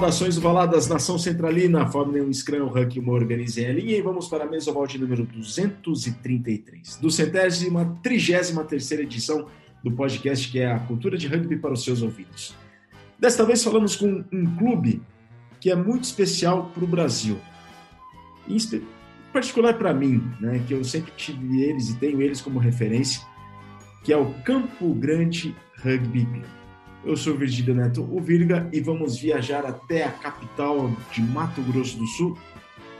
Saudações ovaladas, nação centralina, Fórmula 1 Scrum, Rank uma organiza em linha e vamos para a mesa oval de número 233, do centésima, trigésima terceira edição do podcast que é a cultura de rugby para os seus ouvidos. Desta vez falamos com um clube que é muito especial para o Brasil, em particular para mim, né, que eu sempre tive eles e tenho eles como referência, que é o Campo Grande Rugby Club. Eu sou Virgílio Neto o Virga e vamos viajar até a capital de Mato Grosso do Sul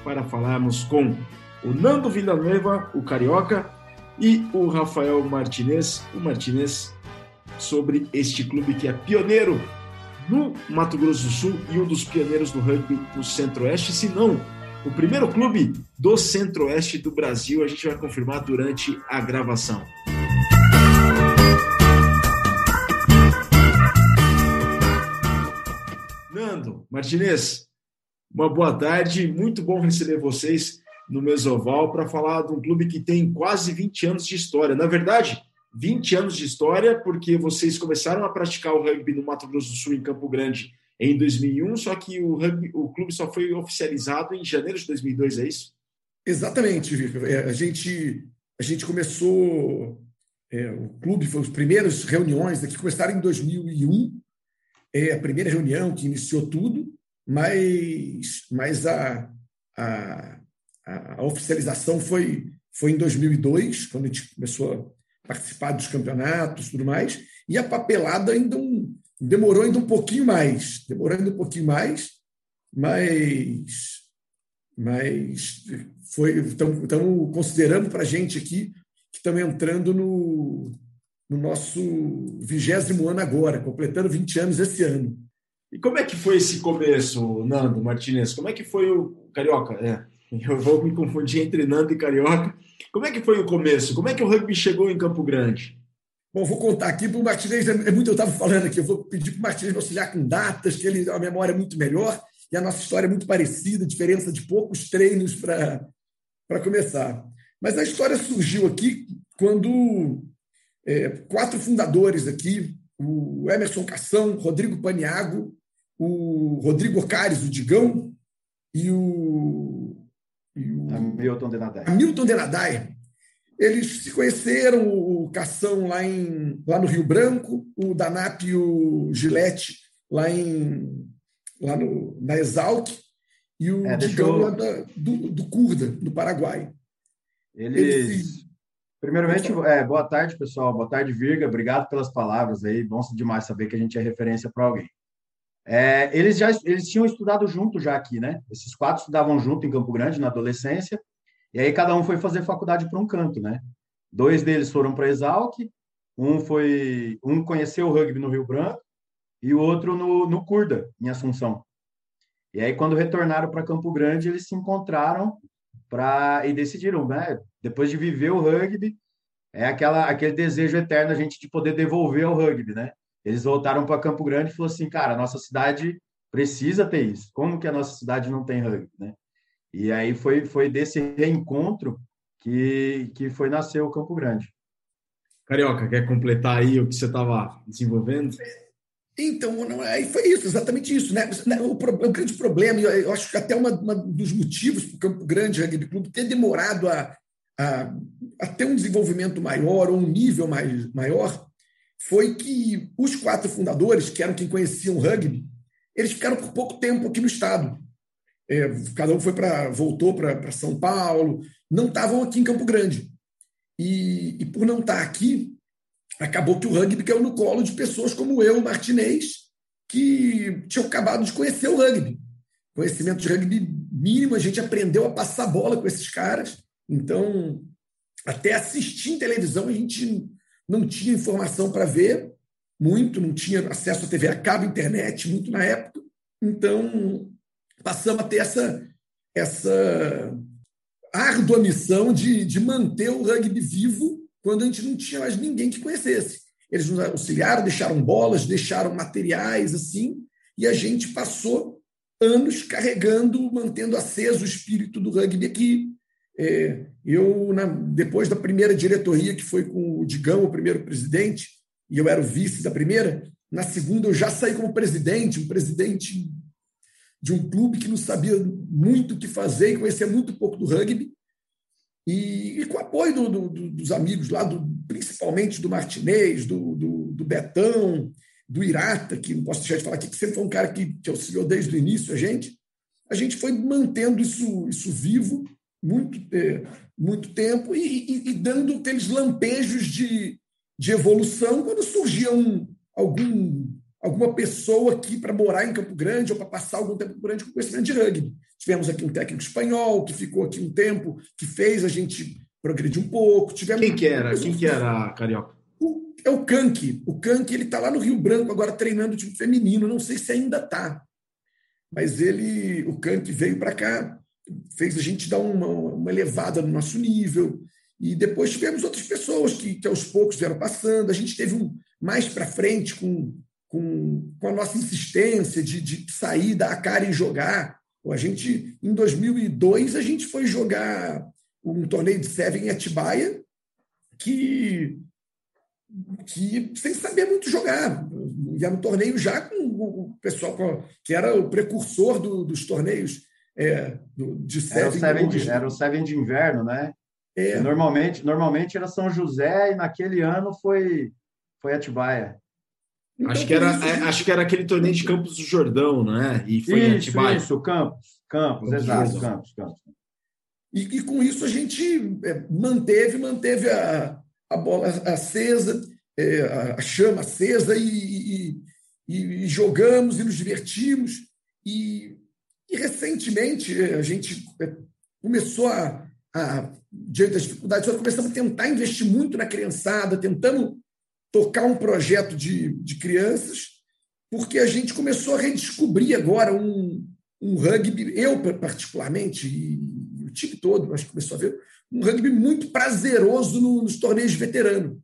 para falarmos com o Nando Villanueva, o Carioca, e o Rafael Martinez, o Martinez, sobre este clube que é pioneiro no Mato Grosso do Sul e um dos pioneiros do rugby no Centro-Oeste, se não o primeiro clube do Centro-Oeste do Brasil. A gente vai confirmar durante a gravação. Fernando Martinez, uma boa tarde. Muito bom receber vocês no Mesoval para falar de um clube que tem quase 20 anos de história. Na verdade, 20 anos de história, porque vocês começaram a praticar o rugby no Mato Grosso do Sul, em Campo Grande, em 2001, só que o, rugby, o clube só foi oficializado em janeiro de 2002, é isso? Exatamente. É, a, gente, a gente começou. É, o clube foi as primeiras reuniões aqui começaram em 2001 é a primeira reunião que iniciou tudo, mas, mas a, a, a oficialização foi, foi em 2002, quando a gente começou a participar dos campeonatos e tudo mais, e a papelada ainda um, demorou ainda um pouquinho mais, demorou ainda um pouquinho mais, mas, mas foi, estamos considerando para a gente aqui que estamos entrando no, no nosso vigésimo ano agora, completando 20 anos esse ano. E como é que foi esse começo, Nando Martinez? Como é que foi o Carioca? É, eu vou me confundir entre Nando e Carioca. Como é que foi o começo? Como é que o rugby chegou em Campo Grande? Bom, vou contar aqui para o Martinez, é, é muito eu estava falando aqui, eu vou pedir para o Martinez auxiliar com datas, que ele a memória é muito melhor e a nossa história é muito parecida, diferença de poucos treinos para começar. Mas a história surgiu aqui quando é, quatro fundadores aqui: o Emerson Cação, Rodrigo Paniago, o Rodrigo Ocares, o Digão, e o, e o Hamilton Denadai. Hamilton Denadai. Eles se conheceram, o Cação lá, em, lá no Rio Branco, o Danap e o Gilete lá, em, lá no, na Exalc, e o é, Digão eu... lá da, do, do Curda, do Paraguai. Eles, Eles Primeiramente, é, boa tarde, pessoal. Boa tarde, Virga. Obrigado pelas palavras aí. Bom demais saber que a gente é referência para alguém. É, eles já eles tinham estudado junto já aqui, né? Esses quatro estudavam junto em Campo Grande na adolescência. E aí cada um foi fazer faculdade para um canto, né? Dois deles foram para Exalc, um foi um conheceu o rugby no Rio Branco e o outro no, no Curda, em Assunção. E aí quando retornaram para Campo Grande, eles se encontraram para e decidiram, né? Depois de viver o rugby, é aquela aquele desejo eterno a gente de poder devolver ao rugby, né? Eles voltaram para Campo Grande e falou assim, cara, nossa cidade precisa ter isso. Como que a nossa cidade não tem rugby, né? E aí foi foi desse reencontro que que foi nascer o Campo Grande. Carioca, quer completar aí o que você estava desenvolvendo? Então, não, aí foi isso, exatamente isso. Né? O, o grande problema, eu acho que até uma dos motivos para o Campo Grande Rugby Clube ter demorado a, a, a, ter um desenvolvimento maior ou um nível mais, maior, foi que os quatro fundadores, que eram quem conheciam o rugby, eles ficaram por pouco tempo aqui no estado. É, cada um foi para voltou para São Paulo, não estavam aqui em Campo Grande. E, e por não estar aqui, acabou que o rugby caiu no colo de pessoas como eu, Martinez, que tinham acabado de conhecer o rugby. Conhecimento de rugby mínimo, a gente aprendeu a passar bola com esses caras. Então, até assistir em televisão, a gente não tinha informação para ver muito, não tinha acesso à TV a cabo, internet, muito na época. Então, passamos a ter essa, essa árdua missão de, de manter o rugby vivo quando a gente não tinha mais ninguém que conhecesse. Eles nos auxiliaram, deixaram bolas, deixaram materiais assim, e a gente passou anos carregando, mantendo aceso o espírito do rugby aqui. É, eu, depois da primeira diretoria, que foi com o Digão, o primeiro presidente, e eu era o vice da primeira, na segunda eu já saí como presidente, um presidente de um clube que não sabia muito o que fazer e conhecia muito pouco do rugby. E, e com o apoio do, do, dos amigos lá, do, principalmente do Martinez, do, do, Betão, do Irata, que não posso deixar de falar aqui, que sempre foi um cara que, que auxiliou desde o início a gente, a gente foi mantendo isso, isso vivo muito, é, muito tempo e, e, e, dando aqueles lampejos de, de evolução quando surgia um, algum, alguma pessoa aqui para morar em Campo Grande ou para passar algum tempo em Campo Grande com conhecimento de rugby. Tivemos aqui um técnico espanhol que ficou aqui um tempo, que fez a gente progredir um pouco. Tivemos Quem que era? Quem que era, Carioca? O, é o Kank. O Kank ele está lá no Rio Branco agora treinando o time feminino. Não sei se ainda está. Mas ele, o Kank veio para cá, fez a gente dar uma, uma elevada no nosso nível. E depois tivemos outras pessoas que, que aos poucos vieram passando. A gente teve um mais para frente com, com, com a nossa insistência de, de sair, dar a cara e jogar. A gente, em 2002, a gente foi jogar um torneio de Seven em Atibaia, que, que sem saber muito jogar. Ia no torneio já com o pessoal que era o precursor do, dos torneios é, de Seven. Era o Seven, de, era o Seven de inverno, né? É. Normalmente, normalmente era São José e naquele ano foi, foi Atibaia. Então, acho, que era, é, acho que era aquele torneio de Campos do Jordão, né? E foi isso, em Atibaia. Isso, Campos, Campos, exato, Campos, Campos. E, e, com isso a gente é, manteve, manteve a, a bola acesa, é, a chama acesa e, e, e, jogamos e nos divertimos. E, recentemente é, a gente é, começou a, a diante das dificuldades, nós começamos a tentar investir muito na criançada, tentando tocar um projeto de, de crianças, porque a gente começou a redescobrir agora um, um rugby, eu particularmente, e o time todo, acho que começou a ver, um rugby muito prazeroso no, nos torneios de veterano.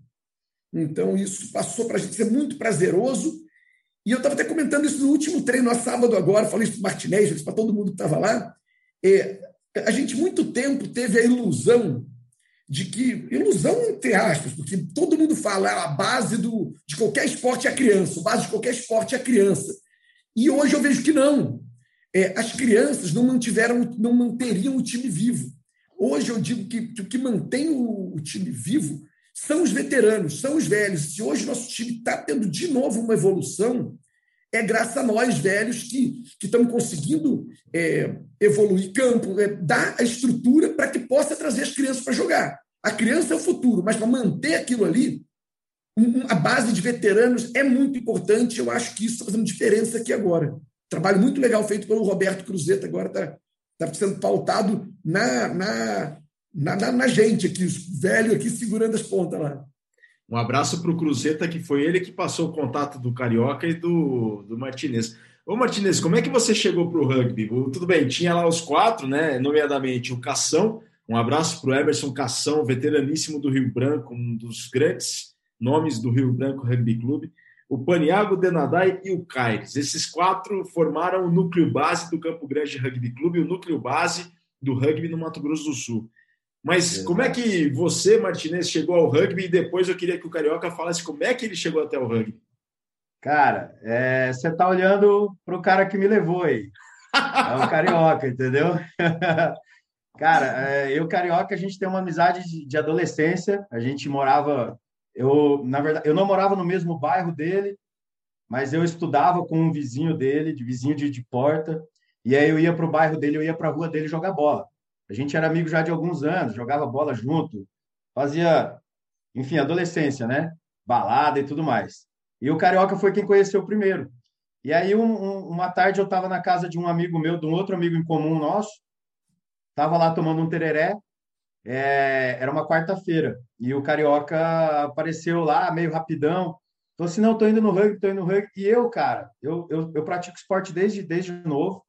Então, isso passou para a gente ser muito prazeroso. E eu estava até comentando isso no último treino, no sábado agora, falei isso para o Martinez, para todo mundo que estava lá. É, a gente, muito tempo, teve a ilusão de que ilusão entre aspas, porque todo mundo fala a base do, de qualquer esporte é a criança, a base de qualquer esporte é a criança. E hoje eu vejo que não. É, as crianças não mantiveram, não manteriam o time vivo. Hoje eu digo que, que o que mantém o, o, time vivo são os veteranos, são os velhos. Se hoje nosso time está tendo de novo uma evolução, é graças a nós velhos que, estamos conseguindo é, evoluir campo, é, dar a estrutura para que possa trazer as crianças para jogar. A criança é o futuro, mas para manter aquilo ali, um, a base de veteranos é muito importante. Eu acho que isso está fazendo diferença aqui agora. Trabalho muito legal feito pelo Roberto Cruzeta, agora está tá sendo pautado na, na, na, na, gente aqui, os velhos aqui segurando as pontas lá. Um abraço para o Cruzeta, que foi ele que passou o contato do Carioca e do, do Martinez. Ô Martinez, como é que você chegou para o rugby? Tudo bem, tinha lá os quatro, né? Nomeadamente o Cação. Um abraço para o Emerson Cação, veteraníssimo do Rio Branco, um dos grandes nomes do Rio Branco Rugby Clube. O Paniago, o Denadai e o Caires. Esses quatro formaram o núcleo base do Campo Grande Rugby Clube, o núcleo base do rugby no Mato Grosso do Sul. Mas como é que você, Martinez, chegou ao rugby e depois eu queria que o Carioca falasse como é que ele chegou até o rugby? Cara, é, você está olhando para o cara que me levou aí. É o Carioca, entendeu? cara, é, eu Carioca, a gente tem uma amizade de, de adolescência. A gente morava... Eu, na verdade, eu não morava no mesmo bairro dele, mas eu estudava com um vizinho dele, de vizinho de, de porta. E aí eu ia para o bairro dele, eu ia para a rua dele jogar bola. A gente era amigo já de alguns anos, jogava bola junto, fazia, enfim, adolescência, né? Balada e tudo mais. E o Carioca foi quem conheceu primeiro. E aí, um, um, uma tarde, eu estava na casa de um amigo meu, de um outro amigo em comum nosso, estava lá tomando um tereré, é, era uma quarta-feira, e o Carioca apareceu lá, meio rapidão, falou assim, não, estou indo no rugby, estou indo no rugby. E eu, cara, eu, eu, eu pratico esporte desde, desde novo,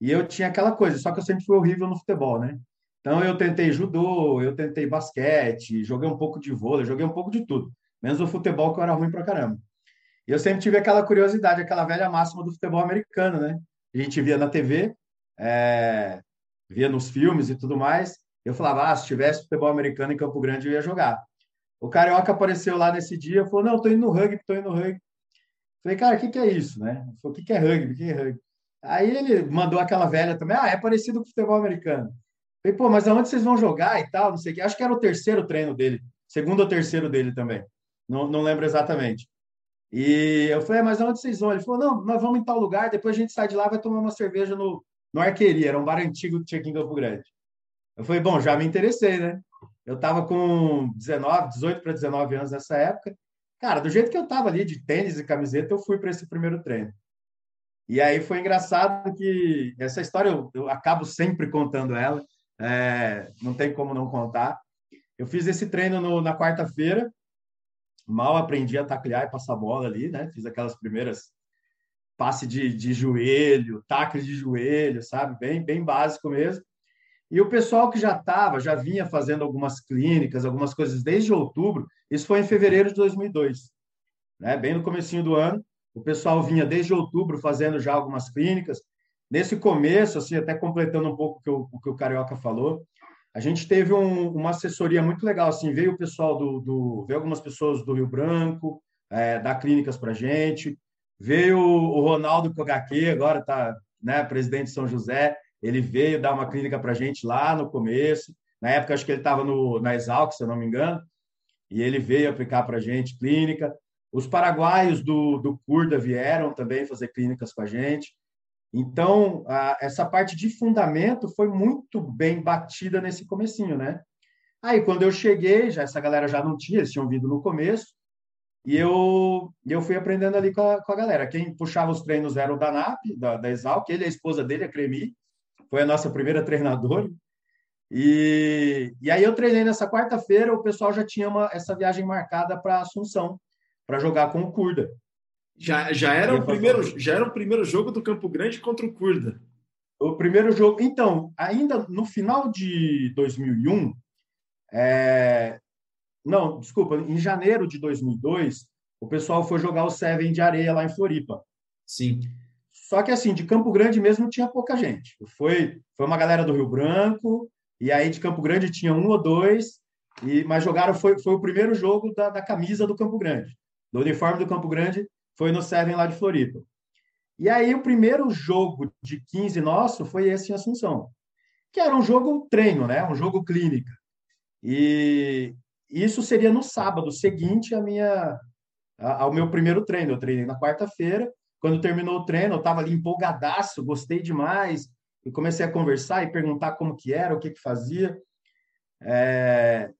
e eu tinha aquela coisa, só que eu sempre fui horrível no futebol, né? Então eu tentei judô, eu tentei basquete, joguei um pouco de vôlei, joguei um pouco de tudo, menos o futebol que eu era ruim pra caramba. E eu sempre tive aquela curiosidade, aquela velha máxima do futebol americano, né? A gente via na TV, é... via nos filmes e tudo mais. Eu falava, ah, se tivesse futebol americano em Campo Grande eu ia jogar. O Carioca apareceu lá nesse dia, falou, não, tô indo no rugby, tô indo no rugby. Falei, cara, o que, que é isso, né? Falei, o que, que é rugby? O que é rugby? Aí ele mandou aquela velha também, ah, é parecido com futebol americano. Falei, pô, mas aonde vocês vão jogar e tal, não sei o quê. Acho que era o terceiro treino dele, segundo ou terceiro dele também. Não, não lembro exatamente. E eu falei, é, mas aonde vocês vão? Ele falou, não, nós vamos em tal lugar, depois a gente sai de lá vai tomar uma cerveja no, no Arqueria, era um bar antigo que tinha aqui em Campo Grande. Eu falei, bom, já me interessei, né? Eu estava com 19, 18 para 19 anos nessa época. Cara, do jeito que eu estava ali, de tênis e camiseta, eu fui para esse primeiro treino. E aí foi engraçado que essa história eu, eu acabo sempre contando ela, é, não tem como não contar. Eu fiz esse treino no, na quarta-feira, mal aprendi a taclear e passar bola ali, né? Fiz aquelas primeiras passe de, de joelho, tacle de joelho, sabe? Bem, bem básico mesmo. E o pessoal que já estava, já vinha fazendo algumas clínicas, algumas coisas desde outubro, isso foi em fevereiro de 2002, né? bem no comecinho do ano, o pessoal vinha desde outubro fazendo já algumas clínicas. Nesse começo, assim, até completando um pouco o que o, o, que o Carioca falou, a gente teve um, uma assessoria muito legal, assim, veio o pessoal do, do veio algumas pessoas do Rio Branco, é, dar clínicas para gente, veio o Ronaldo Kogaque, agora está né, presidente de São José, ele veio dar uma clínica para gente lá no começo. Na época, acho que ele estava na Exalc, se eu não me engano, e ele veio aplicar para a gente clínica. Os paraguaios do, do Curda vieram também fazer clínicas com a gente. Então, a, essa parte de fundamento foi muito bem batida nesse comecinho, né? Aí, quando eu cheguei, já essa galera já não tinha, eles tinham vindo no começo, e eu, eu fui aprendendo ali com a, com a galera. Quem puxava os treinos era o Danap, da, da Exalc, ele, a esposa dele, a Cremi, foi a nossa primeira treinadora. E, e aí eu treinei nessa quarta-feira, o pessoal já tinha uma, essa viagem marcada para Assunção, para jogar com o Curda. Já, já, era o primeiro, já era o primeiro jogo do Campo Grande contra o Curda. O primeiro jogo. Então, ainda no final de 2001, é... não, desculpa, em janeiro de 2002, o pessoal foi jogar o Seven de areia lá em Floripa. Sim. Só que, assim, de Campo Grande mesmo tinha pouca gente. Foi, foi uma galera do Rio Branco, e aí de Campo Grande tinha um ou dois, e, mas jogaram, foi, foi o primeiro jogo da, da camisa do Campo Grande. Do uniforme do Campo Grande foi no Seven lá de Floripa. E aí o primeiro jogo de 15 nosso foi esse em Assunção, que era um jogo treino, né? Um jogo clínica. E isso seria no sábado seguinte a minha, ao meu primeiro treino. Eu treinei na quarta-feira quando terminou o treino, eu estava ali empolgadaço, gostei demais, e comecei a conversar e perguntar como que era, o que que fazia. É...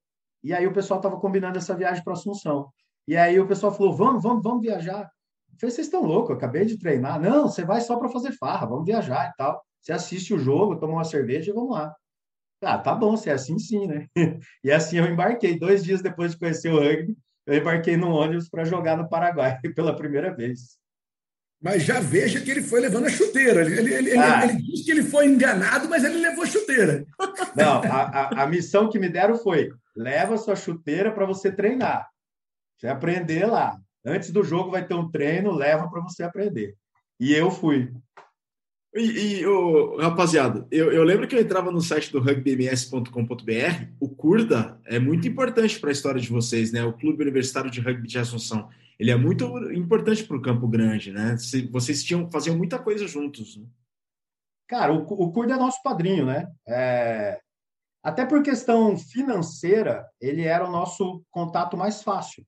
E aí o pessoal estava combinando essa viagem para Assunção. E aí o pessoal falou, vamos, vamos, vamos viajar. Eu falei, vocês estão loucos, eu acabei de treinar. Não, você vai só para fazer farra, vamos viajar e tal. Você assiste o jogo, toma uma cerveja e vamos lá. Ah, tá bom, se é assim sim, né? E assim eu embarquei. Dois dias depois de conhecer o rugby, eu embarquei no ônibus para jogar no Paraguai pela primeira vez. Mas já veja que ele foi levando a chuteira. Ele, ele, ah. ele, ele disse que ele foi enganado, mas ele levou a chuteira. Não, a, a, a missão que me deram foi: leva sua chuteira para você treinar. Você aprender lá. Antes do jogo vai ter um treino, leva para você aprender. E eu fui. E, e oh, rapaziada, eu, eu, lembro que eu entrava no site do rugbyms.com.br. O Curda é muito importante para a história de vocês, né? O Clube Universitário de Rugby de Assunção ele é muito importante para o Campo Grande, né? Vocês tinham, faziam muita coisa juntos. Né? Cara, o, o Curdo é nosso padrinho, né? É... Até por questão financeira, ele era o nosso contato mais fácil.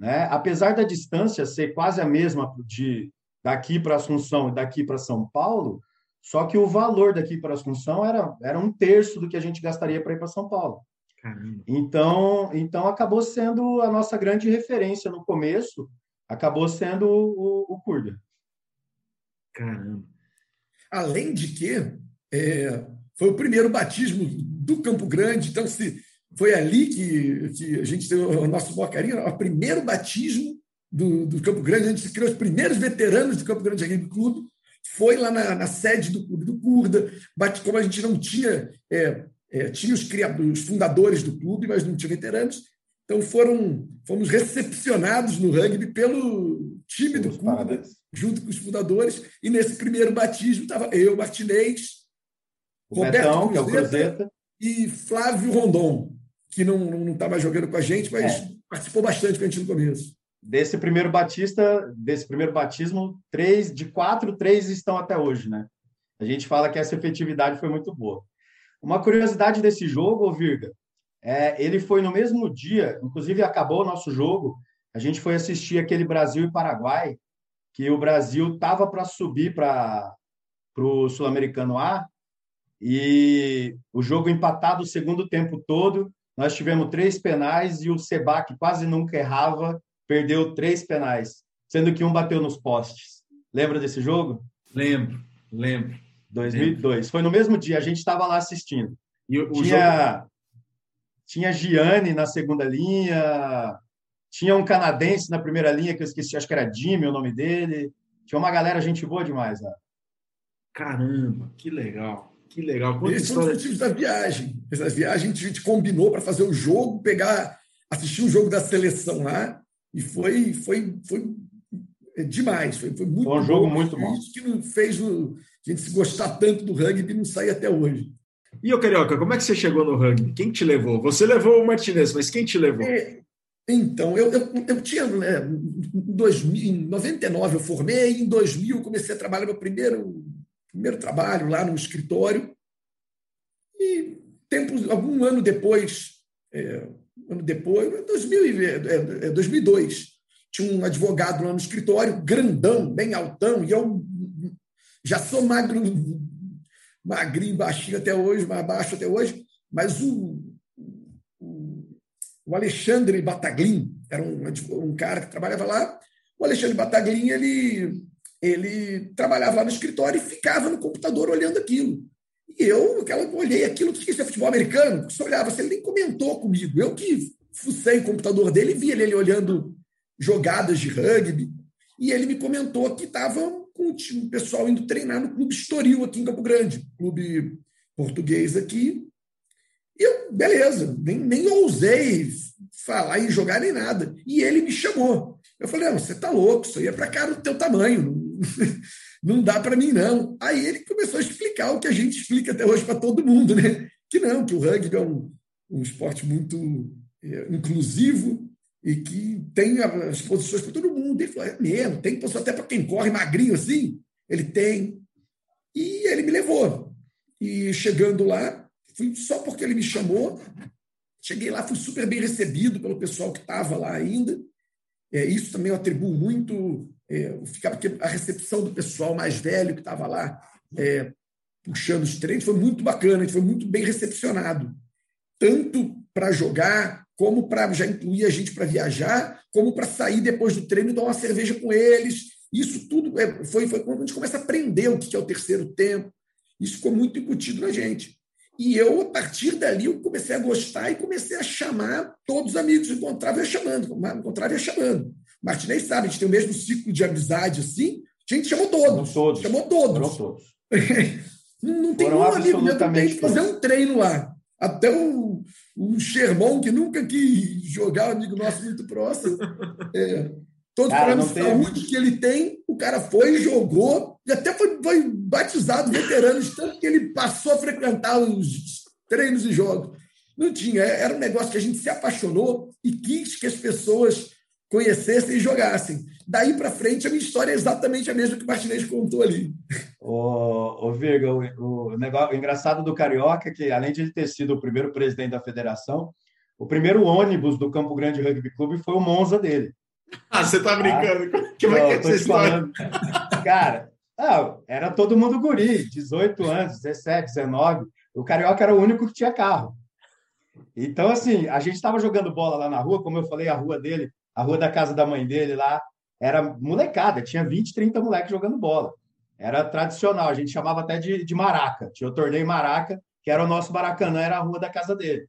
Né? Apesar da distância ser quase a mesma de daqui para Assunção e daqui para São Paulo, só que o valor daqui para Assunção era, era um terço do que a gente gastaria para ir para São Paulo. Caramba. Então, então acabou sendo a nossa grande referência no começo, acabou sendo o, o, Curda. Caramba. Além de que é, foi o primeiro batismo do Campo Grande, então se foi ali que, que a gente teve o nosso Bocarinha, o primeiro batismo do, do, Campo Grande, a gente criou os primeiros veteranos do Campo Grande Rugby Clube, foi lá na, na, sede do Clube do Curda, como a gente não tinha é, é, tinha os, criadores, os fundadores do clube, mas não tinha veteranos. Então foram, fomos recepcionados no rugby pelo time do clube, parabéns. junto com os fundadores. E nesse primeiro batismo estava eu, Martinez, o Roberto Betão, é Cruzeta, e Flávio Rondon, que não estava jogando com a gente, mas é. participou bastante com a gente no começo. desse primeiro batista, desse primeiro batismo, três de quatro, três estão até hoje, né? A gente fala que essa efetividade foi muito boa. Uma curiosidade desse jogo, Virga, é, ele foi no mesmo dia, inclusive acabou o nosso jogo, a gente foi assistir aquele Brasil e Paraguai, que o Brasil estava para subir para o Sul-Americano A, e o jogo empatado o segundo tempo todo, nós tivemos três penais e o Seba, que quase nunca errava, perdeu três penais, sendo que um bateu nos postes. Lembra desse jogo? Lembro, lembro. 2002. Lembro. Foi no mesmo dia, a gente estava lá assistindo. E o, tinha, jogo... tinha Gianni na segunda linha, tinha um canadense na primeira linha, que eu esqueci, acho que era Jimmy o nome dele. Tinha uma galera, gente boa demais lá. Caramba, que legal. Que legal. Quanta Esse história... foi um dos motivos da viagem. Essa viagem a gente combinou para fazer o jogo, pegar, assistir o jogo da seleção lá, e foi, foi, foi demais. Foi, foi muito foi um jogo bom. muito bom. Isso que não fez o, a gente se gostar tanto do rugby e não sair até hoje. E o Carioca, como é que você chegou no rugby? Quem te levou? Você levou o Martinez, mas quem te levou? É, então, eu, eu, eu tinha. Né, em, 2000, em 99 eu formei, em 2000 eu comecei a trabalhar meu primeiro primeiro trabalho lá no escritório. E tempo, algum ano depois, é, ano depois, 2000, é, 2002, é, tinha um advogado lá no escritório, grandão, bem altão, e eu já sou magro, magrinho, baixinho até hoje, mais baixo até hoje, mas o, o, o Alexandre Bataglin, era um, um cara que trabalhava lá, o Alexandre Bataglin, ele ele trabalhava lá no escritório e ficava no computador olhando aquilo. E eu, aquela, olhei aquilo, que isso é futebol americano? Você olhava, você nem comentou comigo. Eu que fucei o computador dele e vi ele, ele olhando jogadas de rugby. E ele me comentou que estava com o pessoal indo treinar no Clube Estoril, aqui em Campo Grande, clube português aqui. E eu, beleza, nem, nem ousei falar em jogar nem nada. E ele me chamou. Eu falei, não, você tá louco, isso aí é para cá do teu tamanho, não dá para mim, não. Aí ele começou a explicar o que a gente explica até hoje para todo mundo, né? Que não, que o rugby é um, um esporte muito é, inclusivo e que tem as posições para todo mundo. Ele falou, é mesmo, tem posição até para quem corre magrinho assim? Ele tem. E ele me levou. E chegando lá, fui só porque ele me chamou. Cheguei lá, fui super bem recebido pelo pessoal que estava lá ainda. É, isso também eu atribuo muito é, porque a recepção do pessoal mais velho que estava lá é, puxando os treinos foi muito bacana, a gente foi muito bem recepcionado, tanto para jogar, como para já incluir a gente para viajar, como para sair depois do treino e dar uma cerveja com eles. Isso tudo é, foi, foi quando a gente começa a aprender o que é o terceiro tempo. Isso ficou muito embutido na gente. E eu, a partir dali, eu comecei a gostar e comecei a chamar todos os amigos que encontrava, ia chamando, encontrava, ia chamando. Martinez sabe, a gente tem o mesmo ciclo de amizade assim. A gente chamou todos. todos. Chamou todos. todos. não, não tem um amigo meu que tem que fazer um treino lá. Até o, o Sherman, que nunca quis jogar, amigo nosso muito próximo. É, todo cara, o de saúde que ele tem, o cara foi, jogou, e até foi, foi batizado veterano, tanto que ele passou a frequentar os treinos e jogos. Não tinha, era um negócio que a gente se apaixonou e quis que as pessoas conhecessem e jogassem. Daí para frente, a minha história é exatamente a mesma que o Martinez contou ali. O, o Virga, o, o, negócio, o engraçado do Carioca é que, além de ele ter sido o primeiro presidente da federação, o primeiro ônibus do Campo Grande Rugby Clube foi o Monza dele. Ah, você tá brincando? Ah, que vai que é essa Falando. Cara, não, era todo mundo guri, 18 anos, 17, 19. O Carioca era o único que tinha carro. Então, assim, a gente estava jogando bola lá na rua, como eu falei, a rua dele a rua da casa da mãe dele lá era molecada, tinha 20, 30 moleques jogando bola. Era tradicional, a gente chamava até de, de maraca. Tinha o torneio maraca, que era o nosso Maracanã, era a rua da casa dele.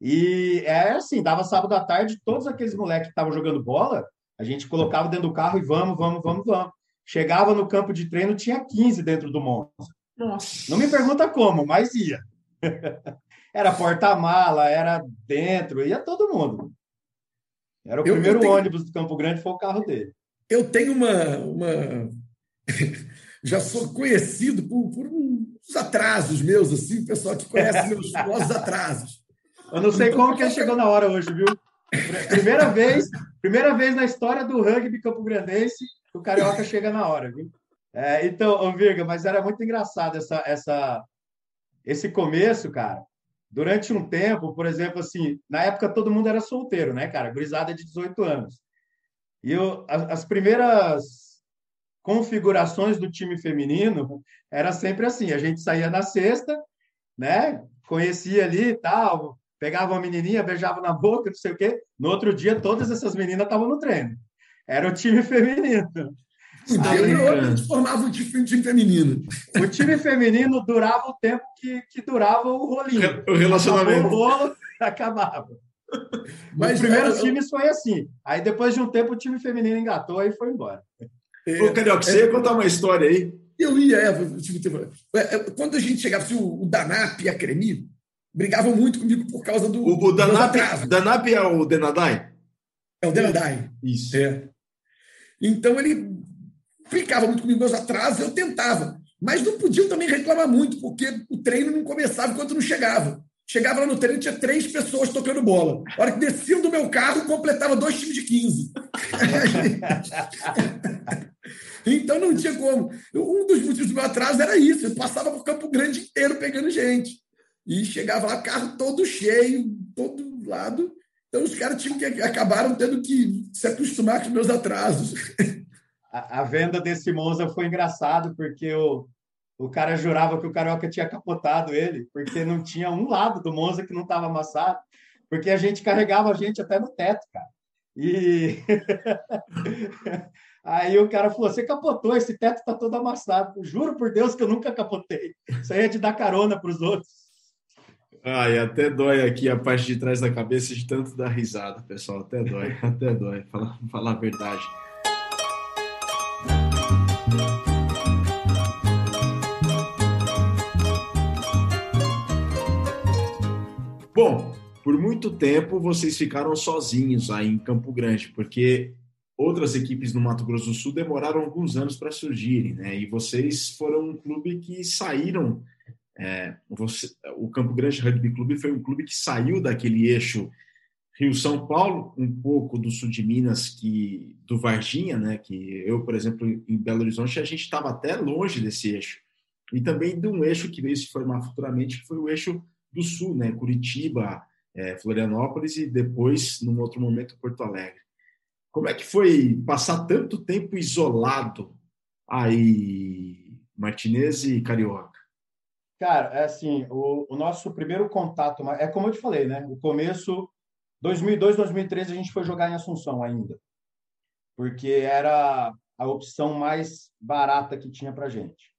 E é assim, dava sábado à tarde, todos aqueles moleques que estavam jogando bola, a gente colocava dentro do carro e vamos, vamos, vamos, vamos. Chegava no campo de treino, tinha 15 dentro do Monza. Nossa. Não me pergunta como, mas ia. era porta-mala, era dentro, ia todo mundo. Era o eu, primeiro eu tenho... ônibus do Campo Grande, foi o carro dele. Eu tenho uma. uma... Já sou conhecido por, por uns atrasos meus, assim, o pessoal que conhece meus nossos atrasos. Eu não sei como que ele chegou na hora hoje, viu? Primeira vez, primeira vez na história do rugby campo-grandense que o Carioca chega na hora, viu? É, então, ô Virga, mas era muito engraçado essa, essa, esse começo, cara. Durante um tempo, por exemplo, assim, na época todo mundo era solteiro, né, cara? Gurizada de 18 anos. E eu, as primeiras configurações do time feminino era sempre assim: a gente saía na sexta, né? Conhecia ali e tal, pegava uma menininha, beijava na boca, não sei o quê. No outro dia, todas essas meninas estavam no treino. Era o time feminino. Aí, a gente formava um time, um time, feminino. O time feminino durava o tempo que, que durava o rolinho. O relacionamento. O rolo acabava. Mas, Os primeiros eu, times foi assim. Aí depois de um tempo o time feminino engatou e foi embora. É, Ô, Carioca, você ia contar uma história aí? Eu ia, é, é, quando a gente chegava, assim, o Danap e a Cremi brigavam muito comigo por causa do. O, o Danap, Danap é o Denadai? É o Denadai. Isso. É. Então ele ficava muito comigo meus atrasos, eu tentava. Mas não podiam também reclamar muito, porque o treino não começava enquanto não chegava. Chegava lá no treino, tinha três pessoas tocando bola. A hora que desciam do meu carro, completava dois times de 15. então não tinha como. Um dos motivos do meu atraso era isso. Eu passava por Campo Grande inteiro pegando gente. E chegava lá, carro todo cheio, todo lado. Então os caras tinham que acabaram tendo que se acostumar com os meus atrasos. A, a venda desse Monza foi engraçado, porque o, o cara jurava que o Carioca tinha capotado ele, porque não tinha um lado do Monza que não estava amassado, porque a gente carregava a gente até no teto, cara. E aí o cara falou: Você capotou, esse teto está todo amassado. Juro por Deus que eu nunca capotei. Isso aí é de dar carona para os outros. Ai, até dói aqui a parte de trás da cabeça de tanto dar risada, pessoal. Até dói, até dói, falar, falar a verdade. Por muito tempo vocês ficaram sozinhos aí em Campo Grande, porque outras equipes no Mato Grosso do Sul demoraram alguns anos para surgirem, né? E vocês foram um clube que saíram. É, você, o Campo Grande Rugby Clube foi um clube que saiu daquele eixo Rio-São Paulo, um pouco do sul de Minas, que do Varginha, né? Que eu, por exemplo, em Belo Horizonte, a gente estava até longe desse eixo. E também de um eixo que veio se formar futuramente, que foi o eixo do Sul, né? Curitiba, é, Florianópolis e depois, num outro momento, Porto Alegre. Como é que foi passar tanto tempo isolado aí, Martinez e Carioca? Cara, é assim, o, o, nosso primeiro contato, é como eu te falei, né? O começo, 2002, 2013, a gente foi jogar em Assunção ainda, porque era a opção mais barata que tinha para gente.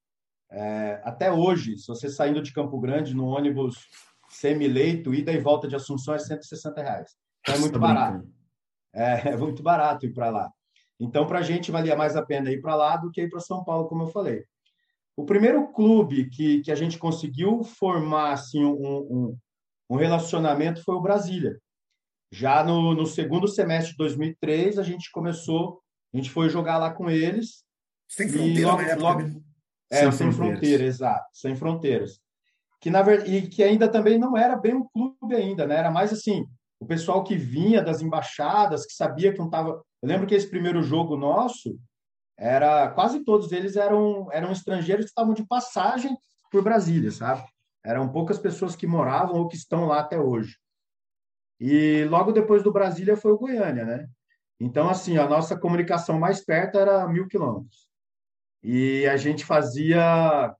É, até hoje, se você saindo de Campo Grande no ônibus semi-leito, ida e volta de Assunção é 160 reais. Então é muito barato. É, é muito barato ir para lá. Então, para a gente, valia mais a pena ir para lá do que ir para São Paulo, como eu falei. O primeiro clube que, que a gente conseguiu formar assim, um, um, um relacionamento foi o Brasília. Já no, no, segundo semestre de 2003, a gente começou, a gente foi jogar lá com eles. Sem fronteira, logo, época, logo, né? É, sem, sem fronteiras, exato, sem fronteiras. Que na verdade, e que ainda também não era bem um clube ainda, né? Era mais assim, o pessoal que vinha das embaixadas, que sabia que não estava. Eu lembro que esse primeiro jogo nosso era quase todos eles eram eram estrangeiros que estavam de passagem por Brasília, sabe? Eram poucas pessoas que moravam ou que estão lá até hoje. E logo depois do Brasília foi o Goiânia, né? Então, assim, a nossa comunicação mais perto era mil quilômetros e a gente fazia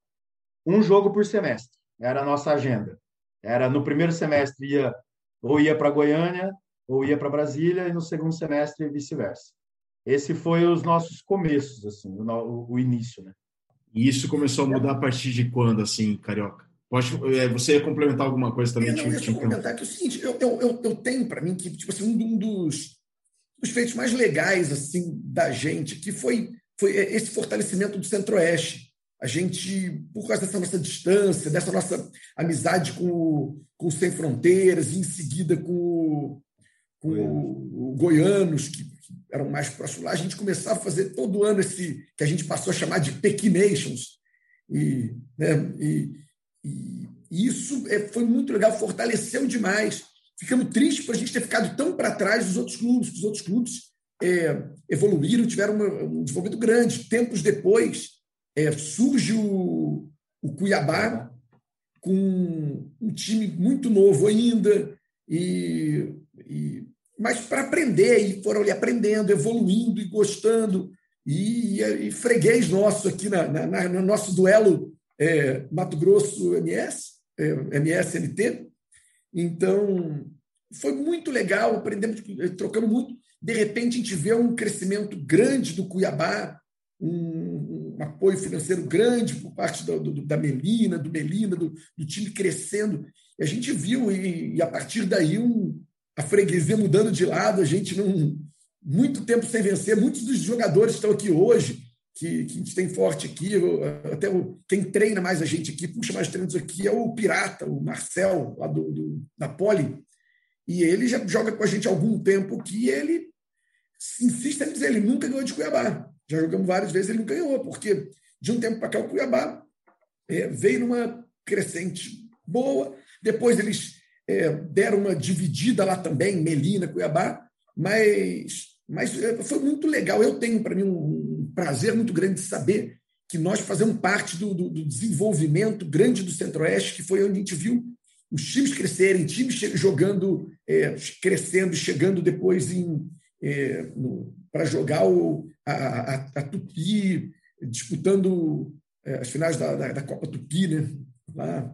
um jogo por semestre. Era a nossa agenda. Era no primeiro semestre ia ou ia para Goiânia ou ia para Brasília e no segundo semestre vice-versa. Esse foi os nossos começos, assim, o, o, início, né? E isso começou a mudar a partir de quando, assim, Carioca? Pode, é, você ia complementar alguma coisa também? Não, eu ia complementar que é o seguinte, eu, eu, eu, eu tenho para mim que tipo assim, um dos, dos feitos mais legais assim da gente, que foi foi esse fortalecimento do Centro-Oeste. A gente, por causa dessa nossa distância, dessa nossa amizade com o, com Sem Fronteiras, e em seguida com com o, o Goianos, que, que, eram mais próximos lá, a gente começava a fazer todo ano esse que a gente passou a chamar de Pequinations. E, né, e, e, e isso é, foi muito legal, fortaleceu demais. Ficamos tristes por a gente ter ficado tão para trás dos outros clubes, que os outros clubes é, evoluíram, tiveram uma, um desenvolvimento grande. Tempos depois, é, surge o, o Cuiabá com um time muito novo ainda, e, e mas para aprender, e foram ali aprendendo, evoluindo e gostando. E, e freguês nosso aqui na, na, no nosso duelo é, Mato Grosso MS, é, MSNT. Então, foi muito legal, aprendemos, trocando muito. De repente, a gente vê um crescimento grande do Cuiabá, um, um apoio financeiro grande por parte do, do, da Melina, do Melina, do, do, time crescendo. E a gente viu, e, e a partir daí, um, a freguesia mudando de lado, a gente não. Muito tempo sem vencer. Muitos dos jogadores estão aqui hoje, que, que a gente tem forte aqui, até o, quem treina mais a gente aqui, puxa mais treinos aqui, é o Pirata, o Marcel, lá do, da Poli. E ele já joga com a gente há algum tempo que ele insiste em dizer, ele nunca ganhou de Cuiabá. Já jogamos várias vezes, ele não ganhou, porque de um tempo para cá o Cuiabá é, veio numa crescente boa, depois eles é, deram uma dividida lá também, Melina, Cuiabá, mas, mas é, foi muito legal. Eu tenho para mim um prazer muito grande de saber que nós fazemos parte do, do, do desenvolvimento grande do Centro-Oeste, que foi onde a gente viu os times crescerem, times jogando, é, crescendo, chegando depois é, para jogar o, a, a, a, Tupi, disputando é, as finais da, da, da, Copa Tupi, né? Lá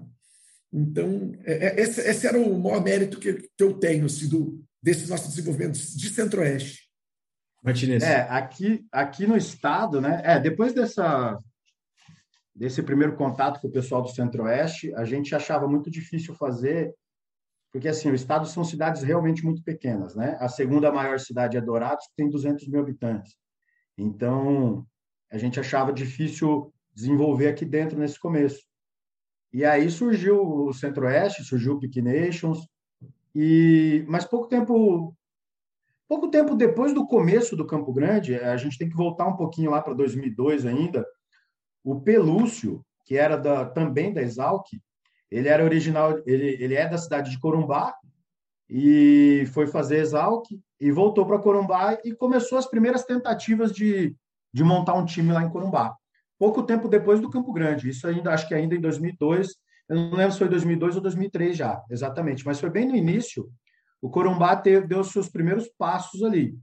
então, é, é, esse, esse, era o maior mérito que, que eu tenho assim, do, desses nossos desenvolvimentos de Centro-Oeste. Martinez. É, aqui, aqui no estado, né? É, depois dessa, desse primeiro contato com o pessoal do Centro-Oeste, a gente achava muito difícil fazer, porque assim, o estado são cidades realmente muito pequenas, né? A segunda maior cidade é Dourados, que tem 200 mil habitantes. Então, a gente achava difícil desenvolver aqui dentro nesse começo. E aí surgiu o Centro-Oeste, surgiu o Pick Nations, e mas pouco tempo pouco tempo depois do começo do Campo Grande, a gente tem que voltar um pouquinho lá para 2002 ainda, o Pelúcio, que era da, também da Exalc, ele era original, ele, ele é da cidade de Corumbá e foi fazer Exalc e voltou para Corumbá e começou as primeiras tentativas de, de montar um time lá em Corumbá pouco tempo depois do Campo Grande. Isso ainda, acho que ainda em 2002, eu não lembro se foi 2002 ou 2003 já, exatamente, mas foi bem no início. O Corumbá teve, deu seus primeiros passos ali.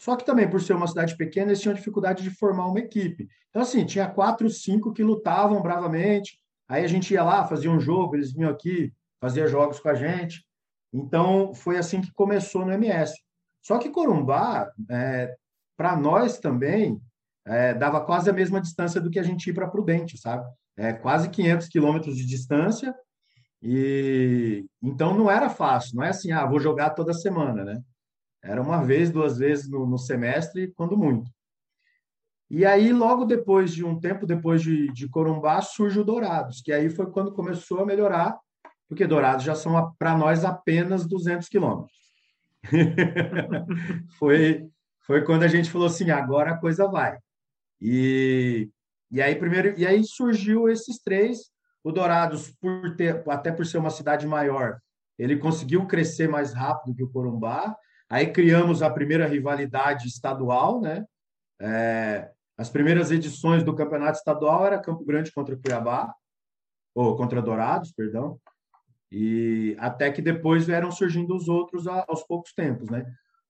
Só que também, por ser uma cidade pequena, eles tinham dificuldade de formar uma equipe. Então, assim, tinha quatro, cinco que lutavam bravamente. Aí a gente ia lá, fazia um jogo, eles vinham aqui, fazia jogos com a gente. Então, foi assim que começou no MS. Só que Corumbá, é, para nós também, é, dava quase a mesma distância do que a gente ir para Prudente, sabe? É, quase 500 quilômetros de distância. E então não era fácil, não é assim, ah, vou jogar toda semana, né? Era uma vez, duas vezes no, no semestre, quando muito. E aí, logo depois de um tempo depois de, de Corumbá, surge o Dourados, que aí foi quando começou a melhorar, porque Dourados já são para nós apenas 200 quilômetros. foi, foi quando a gente falou assim: agora a coisa vai. E, e aí primeiro e aí surgiu esses três. O Dourados, por ter, até por ser uma cidade maior, ele conseguiu crescer mais rápido que o Corumbá. Aí criamos a primeira rivalidade estadual, né? É, as primeiras edições do campeonato estadual era Campo Grande contra Cuiabá, ou contra Dourados, perdão. E até que depois vieram surgindo os outros aos poucos tempos, né?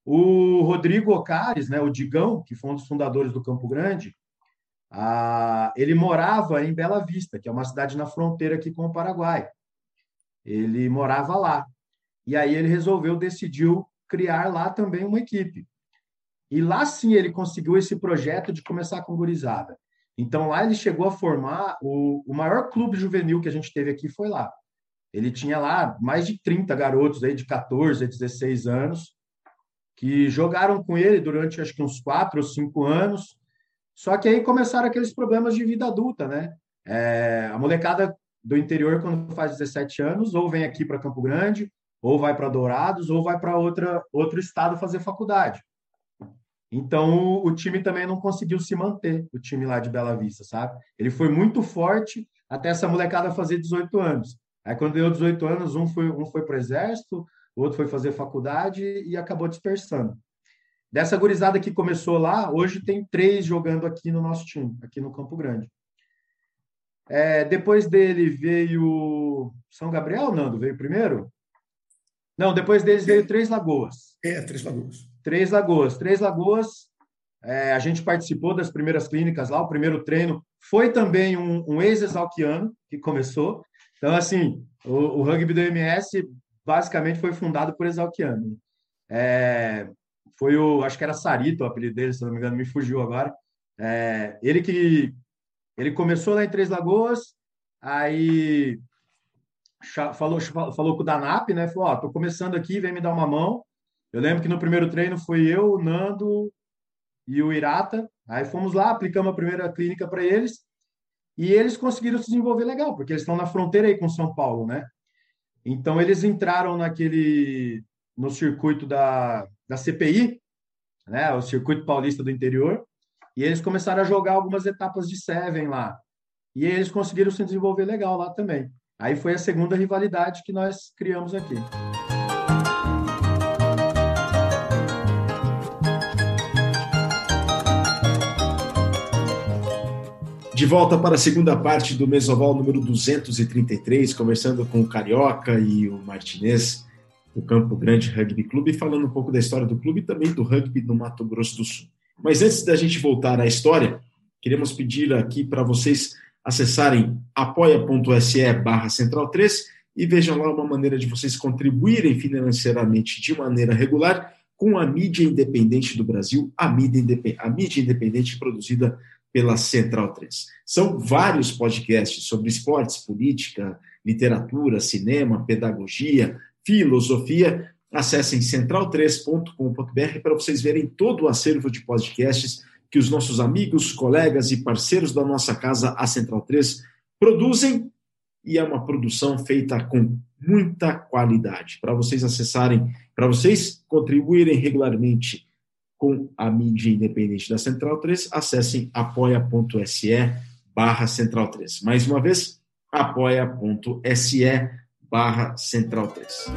O Rodrigo Ocares, né, o Digão, que foi um dos fundadores do Campo Grande, ele morava em Bela Vista, que é uma cidade na fronteira aqui com o Paraguai. Ele morava lá. E aí ele resolveu, decidiu criar lá também uma equipe. E lá sim ele conseguiu esse projeto de começar com gurizada. Então lá ele chegou a formar o, o maior clube juvenil que a gente teve aqui foi lá. Ele tinha lá mais de 30 garotos aí de 14 a 16 anos que jogaram com ele durante acho que uns quatro ou cinco anos só que aí começaram aqueles problemas de vida adulta, né? É, a molecada do interior, quando faz 17 anos, ou vem aqui para Campo Grande, ou vai para Dourados, ou vai para outro estado fazer faculdade. Então, o, time também não conseguiu se manter, o time lá de Bela Vista, sabe? Ele foi muito forte até essa molecada fazer 18 anos. Aí, quando deu 18 anos, um foi, um foi para o exército, o outro foi fazer faculdade e acabou dispersando. Dessa gurizada que começou lá, hoje tem três jogando aqui no nosso time, aqui no Campo Grande. É, depois dele veio São Gabriel, Nando? Veio primeiro? Não, depois deles veio Três Lagoas. É, Três Lagoas. Três Lagoas. Três Lagoas, é, a gente participou das primeiras clínicas lá, o primeiro treino foi também um, um ex-exalquiano que começou. Então, assim, o, o, rugby do MS basicamente foi fundado por exalquiano. É, foi o, acho que era Sarito o apelido dele, se não me engano, me fugiu agora. É, ele que ele começou lá em Três Lagoas, aí falou, falou com o Danap, né? Falou: Ó, oh, tô começando aqui, vem me dar uma mão. Eu lembro que no primeiro treino foi eu, o Nando e o Irata. Aí fomos lá, aplicamos a primeira clínica para eles e eles conseguiram se desenvolver legal, porque eles estão na fronteira aí com São Paulo, né? Então eles entraram naquele no circuito da, da CPI, né? O circuito paulista do interior e eles começaram a jogar algumas etapas de Seven lá. E eles conseguiram se desenvolver legal lá também. Aí foi a segunda rivalidade que nós criamos aqui. De volta para a segunda parte do Mesoval número 233, conversando com o Carioca e o Martinez do Campo Grande Rugby Clube, falando um pouco da história do clube e também do rugby no Mato Grosso do Sul. Mas antes da gente voltar à história, queremos pedir aqui para vocês acessarem apoia.se barra central 3 e vejam lá uma maneira de vocês contribuírem financeiramente de maneira regular com a mídia independente do Brasil, a mídia, a mídia independente produzida pela Central 3. São vários podcasts sobre esportes, política, literatura, cinema, pedagogia, filosofia, Acessem central3.com.br para vocês verem todo o acervo de podcasts que os nossos amigos, colegas e parceiros da nossa casa, a Central 3, produzem e é uma produção feita com muita qualidade. Para vocês acessarem, para vocês contribuírem regularmente com a mídia independente da Central 3, acessem apoia.se barra Central 3. Mais uma vez, apoia.se barra Central 3.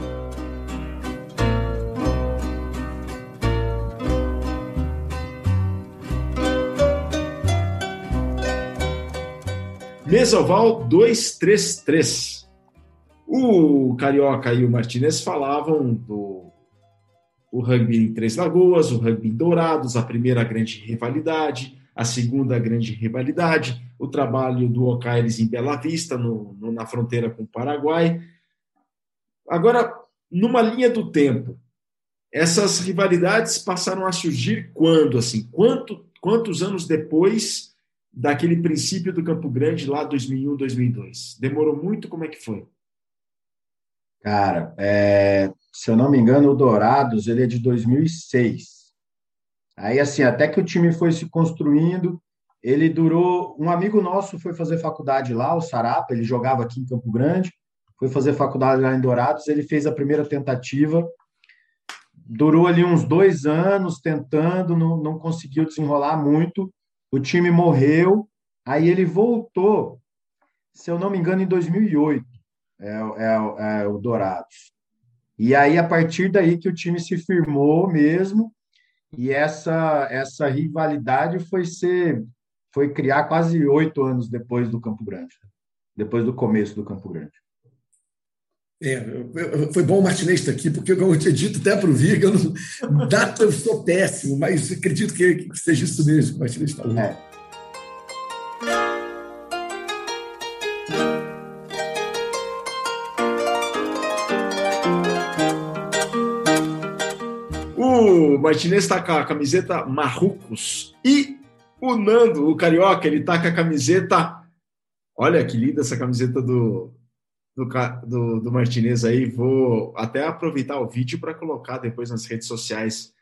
Mesoval 233. O Carioca e o Martinez falavam do o rugby em Três Lagoas, o rugby em Dourados, a primeira grande rivalidade, a segunda grande rivalidade, o trabalho do Ocaires em Bela Vista, no, no, na fronteira com o Paraguai. Agora, numa linha do tempo, essas rivalidades passaram a surgir quando? Assim, quanto, quantos anos depois daquele princípio do Campo Grande lá 2001, 2002? Demorou muito? Como é que foi? Cara, é, se eu não me engano, o Dourados ele é de 2006. Aí, assim, até que o time foi se construindo, ele durou. Um amigo nosso foi fazer faculdade lá, o Sarapa, ele jogava aqui em Campo Grande, foi fazer faculdade lá em Dourados, ele fez a primeira tentativa, durou ali uns dois anos tentando, não, não conseguiu desenrolar muito o time morreu, aí ele voltou, se eu não me engano, em 2008, é, é, é o Dourados. E aí, a partir daí que o time se firmou mesmo, e essa, essa rivalidade foi ser foi criar quase oito anos depois do Campo Grande, depois do começo do Campo Grande. É, foi bom o Martinez estar aqui, porque, como eu tinha dito até para o Viga, data eu sou péssimo, mas acredito que, que seja isso mesmo Martinez está. É. Martinez está com a camiseta Marrucos e o Nando, o Carioca, ele está com a camiseta. Olha que linda essa camiseta do, do, do, do Martinez aí. Vou até aproveitar o vídeo para colocar depois nas redes sociais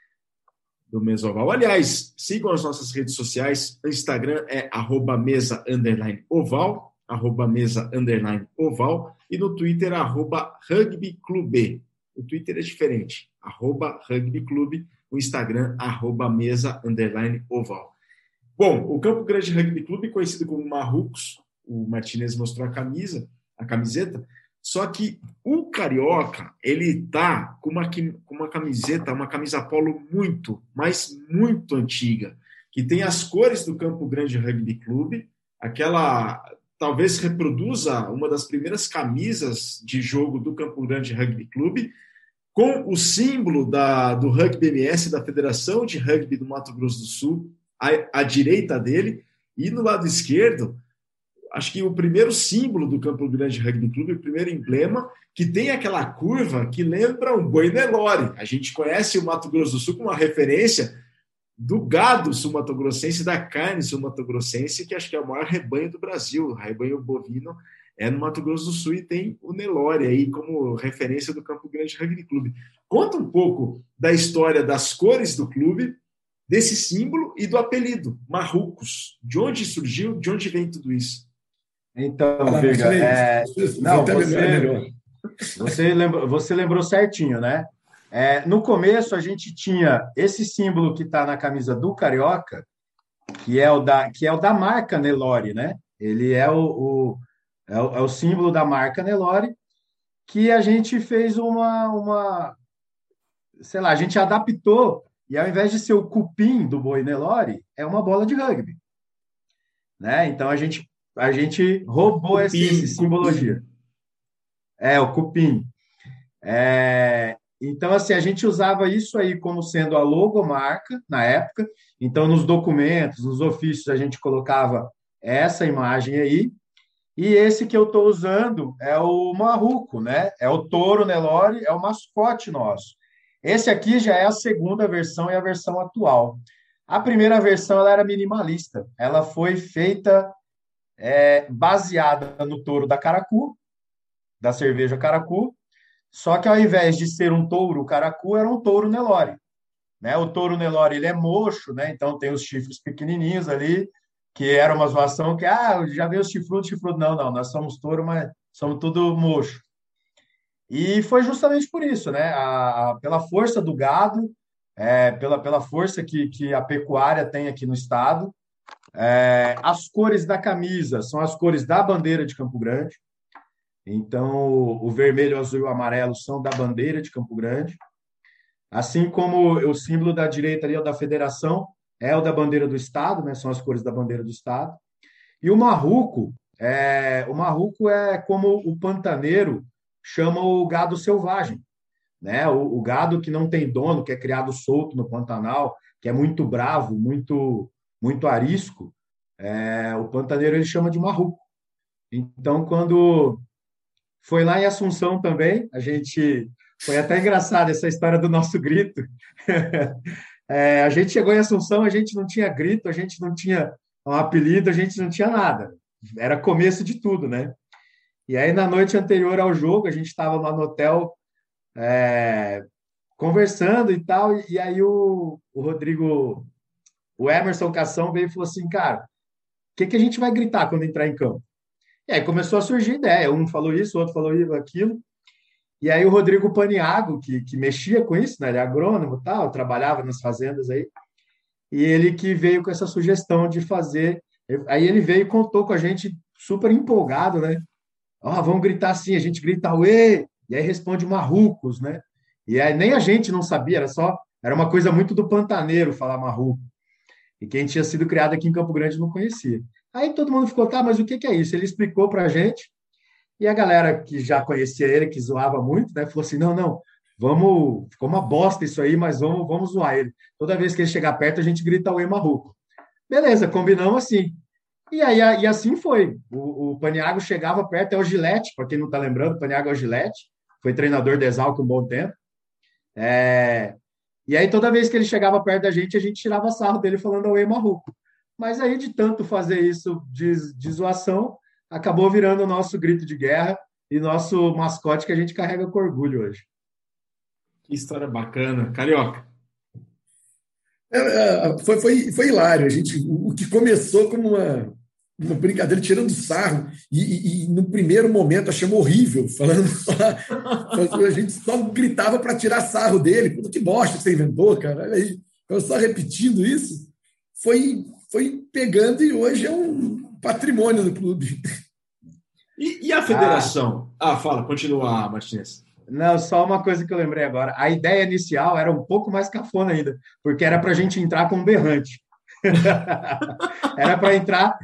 do Mesoval. Aliás, sigam as nossas redes sociais. O Instagram é arroba mesa underline oval, arroba mesa underline oval, e no Twitter, arroba rugbyclube. O Twitter é diferente, arroba rugbyclube, o Instagram, arroba mesa underline oval. Bom, o Campo Grande Rugby Clube, conhecido como Marrucos, o Martinez mostrou a camisa, a camiseta, Só que o carioca, ele tá com uma, com uma camiseta, uma camisa polo muito, mas muito antiga, que tem as cores do Campo Grande Rugby Clube, aquela talvez reproduza uma das primeiras camisas de jogo do Campo Grande Rugby Clube, com o símbolo da, do Rugby MS, da Federação de Rugby do Mato Grosso do Sul, à, à direita dele, e no lado esquerdo, acho que o primeiro símbolo do Campo Grande Rugby Clube, o primeiro emblema, que tem aquela curva que lembra um boi Nelore. A gente conhece o Mato Grosso do Sul como uma referência do gado sumatogrossense, da carne sumatogrossense, que acho que é o maior rebanho do Brasil, rebanho bovino é no Mato Grosso do Sul e tem o Nelore aí como referência do Campo Grande Rugby Clube. Conta um pouco da história das cores do clube, desse símbolo e do apelido, Marrucos. De onde surgiu, de onde vem tudo isso? Então, ah, Viga, é... não, você, você, lembrou, você lembrou certinho, né? É, no começo, a gente tinha esse símbolo que está na camisa do Carioca, que é o da, que é o da marca Nelore, né? Ele é o, o, é o, é o símbolo da marca Nelore, que a gente fez uma, uma, sei lá, a gente adaptou, e ao invés de ser o cupim do boi Nelore, é uma bola de rugby. Né? Então, a gente a gente roubou essa simbologia. É, o cupim. É, então, assim, a gente usava isso aí como sendo a logomarca na época. Então, nos documentos, nos ofícios, a gente colocava essa imagem aí. E esse que eu estou usando é o Marruco, né? É o touro Nelore, é o mascote nosso. Esse aqui já é a segunda versão e a versão atual. A primeira versão ela era minimalista. Ela foi feita é, baseada no touro da Caracu, da cerveja Caracu, só que ao invés de ser um touro Caracu, era um touro Nelore. Né? O touro Nelore ele é mocho, né? então tem os chifres pequenininhos ali, que era uma zoação que, ah, já veio os chifrudos, chifrudo. Não, não, nós somos touro, mas somos tudo mocho. E foi justamente por isso, né? A, a, pela força do gado, é, pela, pela força que, que a pecuária tem aqui no estado, é, as cores da camisa são as cores da bandeira de Campo Grande. Então, o vermelho, o azul e o amarelo são da bandeira de Campo Grande. Assim como o símbolo da direita ali, é o da federação, é o da bandeira do Estado, né? são as cores da bandeira do Estado. E o marruco, é, o marruco é como o pantaneiro chama o gado selvagem. Né? O, o gado que não tem dono, que é criado solto no Pantanal, que é muito bravo, muito muito arisco, é, o pantaneiro ele chama de marruco. Então, quando foi lá em Assunção também, a gente foi até engraçado essa história do nosso grito. é, a gente chegou em Assunção, a gente não tinha grito, a gente não tinha um apelido, a gente não tinha nada. Era começo de tudo, né? E aí, na noite anterior ao jogo, a gente estava lá no hotel é, conversando e tal, e aí o, o Rodrigo o Emerson Cação veio e falou assim, cara, o que, que a gente vai gritar quando entrar em campo? E aí começou a surgir ideia. Um falou isso, o outro falou aquilo. E aí o Rodrigo Paniago, que, que mexia com isso, né? Ele é agrônomo tal, trabalhava nas fazendas aí. E ele que veio com essa sugestão de fazer. Aí ele veio e contou com a gente super empolgado, né? Ó, oh, vamos gritar assim, a gente grita uê, e aí responde marrucos, né? E aí nem a gente não sabia, era só, era uma coisa muito do pantaneiro falar marruco. E quem tinha sido criado aqui em Campo Grande não conhecia. Aí todo mundo ficou, tá, mas o que é isso? Ele explicou para a gente, e a galera que já conhecia ele, que zoava muito, né, falou assim: não, não, vamos, ficou uma bosta isso aí, mas vamos, vamos zoar ele. Toda vez que ele chegar perto, a gente grita o Emarruco. Beleza, combinamos assim. E aí e assim foi. O, o Paniago chegava perto, é o Gilete, para quem não está lembrando, o Paniago é o Gilete, foi treinador de Exalco um bom tempo. É, e aí, toda vez que ele chegava perto da gente, a gente tirava sarro dele falando Away Marruco. Mas aí, de tanto fazer isso de, de zoação, acabou virando o nosso grito de guerra e nosso mascote que a gente carrega com orgulho hoje. Que história bacana. Carioca. É, é, foi, foi, foi hilário. A gente, o que começou como uma, uma brincadeira, tirando sarro, e, e, e, no primeiro momento achamos horrível, falando. a gente só gritava para tirar sarro dele. Que bosta que você inventou, cara. Aí, eu só repetindo isso, foi, foi pegando e hoje é um patrimônio do clube. E, e a federação? Ah. ah, fala, continua, Martins. Não, só uma coisa que eu lembrei agora. A ideia inicial era um pouco mais cafona ainda, porque era para a gente entrar com um berrante. era para entrar.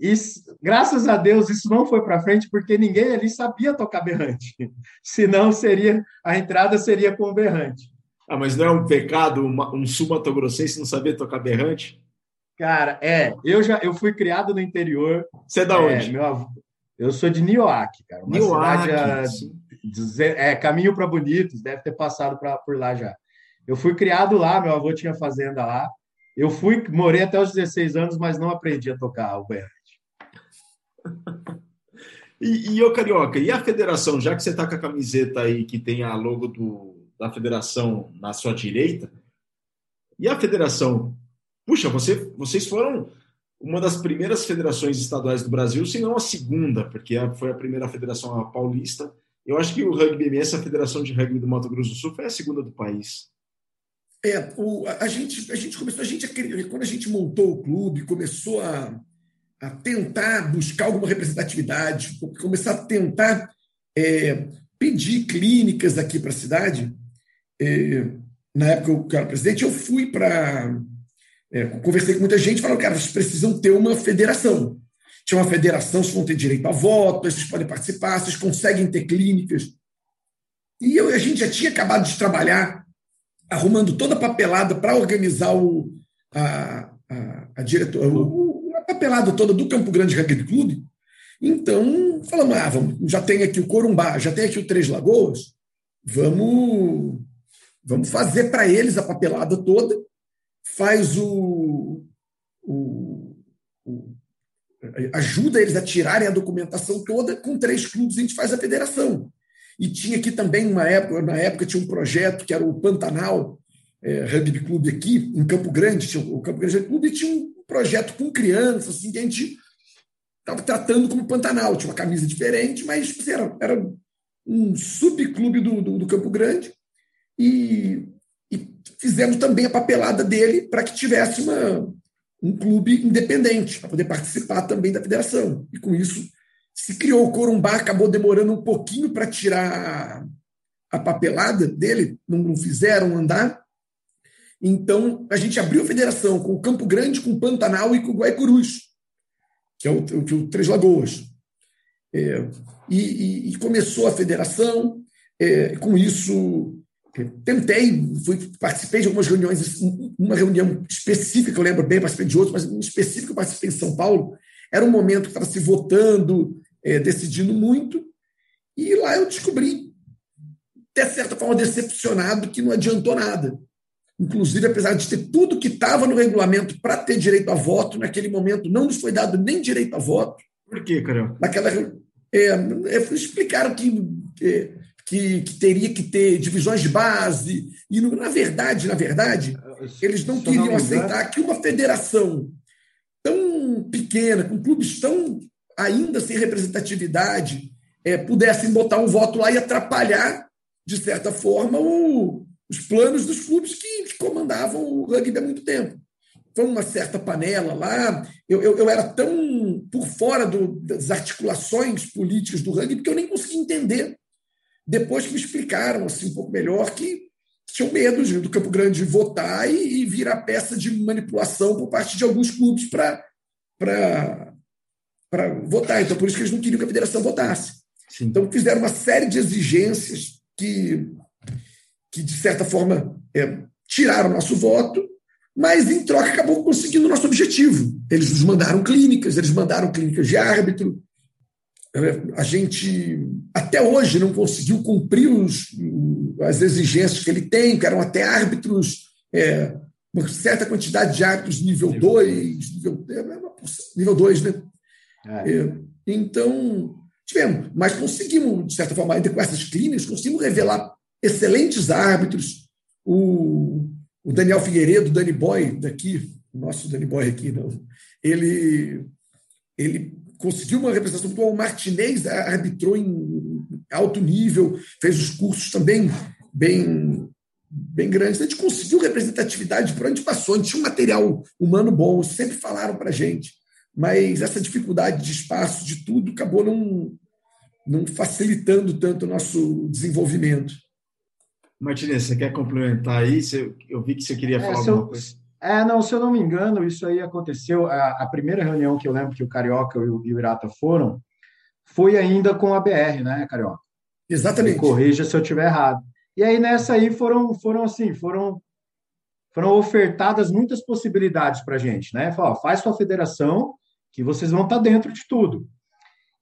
E graças a Deus isso não foi para frente, porque ninguém ali sabia tocar berrante. Senão seria a entrada seria com um berrante. Ah, mas não é um pecado uma, um sumatogrossense não saber tocar berrante? Cara, é. Eu já eu fui criado no interior. Você é da onde? meu avô, eu sou de Nioaque, cara. Uma Nioaque, cidade é, caminho para Bonitos, deve ter passado pra, por lá já. Eu fui criado lá, meu avô tinha fazenda lá. Eu fui, morei até os 16 anos, mas não aprendi a tocar o berrante. e, e ô Carioca, e a federação, já que você está com a camiseta aí que tem a logo do, da federação na sua direita, e a federação? Puxa, você, vocês foram uma das primeiras federações estaduais do Brasil, se não a segunda, porque foi a primeira federação paulista eu acho que o rugby MS, a Federação de Rugby do Mato Grosso do Sul, foi a segunda do país. É, o, a, gente, a gente começou, a gente, quando a gente montou o clube, começou a, a tentar buscar alguma representatividade, começar a tentar é, pedir clínicas aqui para a cidade. É, na época eu era presidente, eu fui para. É, conversei com muita gente, falaram, cara, vocês precisam ter uma federação tinha uma federação, vocês vão ter direito a voto, vocês podem participar, vocês conseguem ter clínicas. E eu, a gente já tinha acabado de trabalhar, arrumando toda a papelada para organizar o, a, a, a, diretor, o, a papelada toda do Campo Grande Rugby Clube. Então, falamos, ah, vamos, já tem aqui o Corumbá, já tem aqui o Três Lagoas, vamos, vamos fazer para eles a papelada toda, faz o, o, o ajuda eles a tirarem a documentação toda, com três clubes a gente faz a federação. E tinha aqui também, uma época, na época, tinha um projeto que era o Pantanal é, Rugby Clube aqui, em Campo Grande, tinha o Campo Grande Clube, e tinha um projeto com crianças, assim, que a gente estava tratando como Pantanal. Tinha uma camisa diferente, mas assim, era, era um subclube do, do, do Campo Grande. E fizemos também a papelada dele para que tivesse uma, um clube independente, para poder participar também da federação. E com isso se criou o Corumbá, acabou demorando um pouquinho para tirar a papelada dele, não, fizeram andar. Então, a gente abriu a federação com o Campo Grande, com o Pantanal e com o Guaicurus, que é o, o, o Três Lagoas. É, e, e, e, começou a federação, é, com isso tentei, fui, participei de algumas reuniões, uma reunião específica, eu lembro bem, participei de outras, mas em específico eu participei em São Paulo, era um momento que estava se votando, é, decidindo muito, e lá eu descobri, de certa forma, decepcionado, que não adiantou nada. Inclusive, apesar de ter tudo que estava no regulamento para ter direito a voto, naquele momento não nos foi dado nem direito a voto. Por quê, Carol? Naquela, é, é, explicaram que é, que, que, teria que ter divisões de base. E, na verdade, na verdade, eles não queriam aceitar que uma federação tão pequena, com clubes tão ainda sem representatividade, é, pudessem botar um voto lá e atrapalhar, de certa forma, o, os planos dos clubes que, que, comandavam o rugby há muito tempo. Foi uma certa panela lá. Eu, eu, eu era tão por fora do, das articulações políticas do rugby que eu nem conseguia entender depois que me explicaram assim, um pouco melhor que tinham medo do Campo Grande votar e, e virar peça de manipulação por parte de alguns clubes para votar. Então, por isso que eles não queriam que a federação votasse. Sim. Então, fizeram uma série de exigências que, que de certa forma, é, tiraram nosso voto, mas, em troca, acabou conseguindo o nosso objetivo. Eles nos mandaram clínicas, eles mandaram clínicas de árbitro, a gente até hoje não conseguiu cumprir os, as exigências que ele tem, que eram até árbitros, é, uma certa quantidade de árbitros nível 2, nível, é, nível 2, né? É. é. então, tivemos, mas conseguimos, de certa forma, ainda com essas clínicas, conseguimos revelar excelentes árbitros. O, o Daniel Figueiredo, o Dani Boy, daqui, o nosso Dani Boy aqui, não, ele, ele conseguiu uma representação boa. O Martinez arbitrou em alto nível, fez os cursos também bem, bem grandes. A gente conseguiu representatividade por onde passou, a gente tinha um material humano bom, sempre falaram para a gente. Mas essa dificuldade de espaço, de tudo, acabou não, não facilitando tanto o nosso desenvolvimento. Martinez, você quer complementar aí? Eu vi que você queria é, falar alguma eu, coisa. É, não, se eu não me engano, isso aí aconteceu. A, a primeira reunião que eu lembro que o Carioca e o, e o Irata foram foi ainda com a BR, né, Carioca? Exatamente. Me corrija se eu estiver errado. E aí nessa aí foram, foram assim, foram, foram ofertadas muitas possibilidades para a gente, né? Fala, faz sua federação, que vocês vão estar tá dentro de tudo.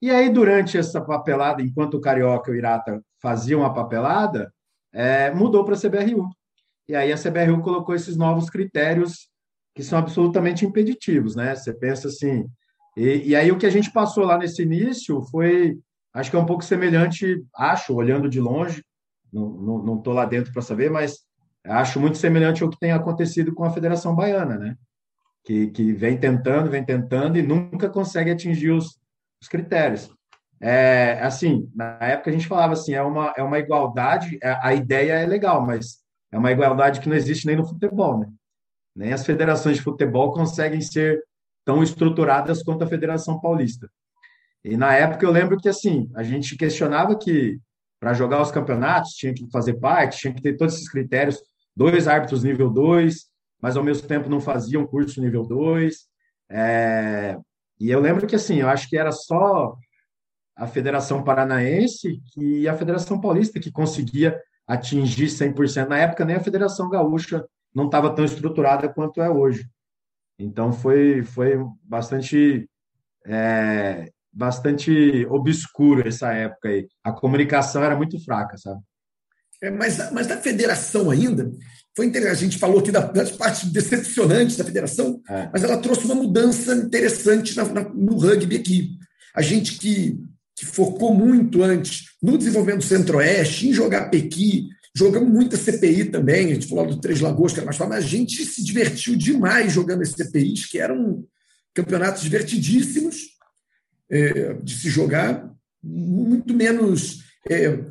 E aí, durante essa papelada, enquanto o Carioca e o Irata faziam a papelada, é, mudou para a CBRU. E aí a CBRU colocou esses novos critérios que são absolutamente impeditivos, né? Você pensa assim. E, e aí o que a gente passou lá nesse início foi, acho que é um pouco semelhante, acho, olhando de longe, não estou lá dentro para saber, mas acho muito semelhante ao que tem acontecido com a Federação Baiana, né? Que, que vem tentando, vem tentando e nunca consegue atingir os, os critérios. É, assim, na época a gente falava assim, é uma, é uma igualdade, é, a ideia é legal, mas é uma igualdade que não existe nem no futebol, né? Nem as federações de futebol conseguem ser tão estruturadas quanto a Federação Paulista. E na época eu lembro que assim, a gente questionava que para jogar os campeonatos tinha que fazer parte, tinha que ter todos esses critérios, dois árbitros nível 2, mas ao mesmo tempo não faziam curso nível 2. É... E eu lembro que assim, eu acho que era só a Federação Paranaense e a Federação Paulista que conseguia atingir 100%. Na época, nem a Federação Gaúcha não estava tão estruturada quanto é hoje. Então, foi, foi bastante, é, bastante obscuro essa época aí. A comunicação era muito fraca, sabe? É, mas, mas da federação ainda, foi. A gente falou aqui das partes decepcionantes da federação, é. mas ela trouxe uma mudança interessante na, na, no rugby aqui. A gente que que focou muito antes no desenvolvimento do Centro-Oeste, em jogar Pequi, jogamos muita CPI também, a gente falou do Três Lagoas, que era mais fácil, mas a gente se divertiu demais jogando esse CPIs, que eram campeonatos divertidíssimos é, de se jogar, muito menos é,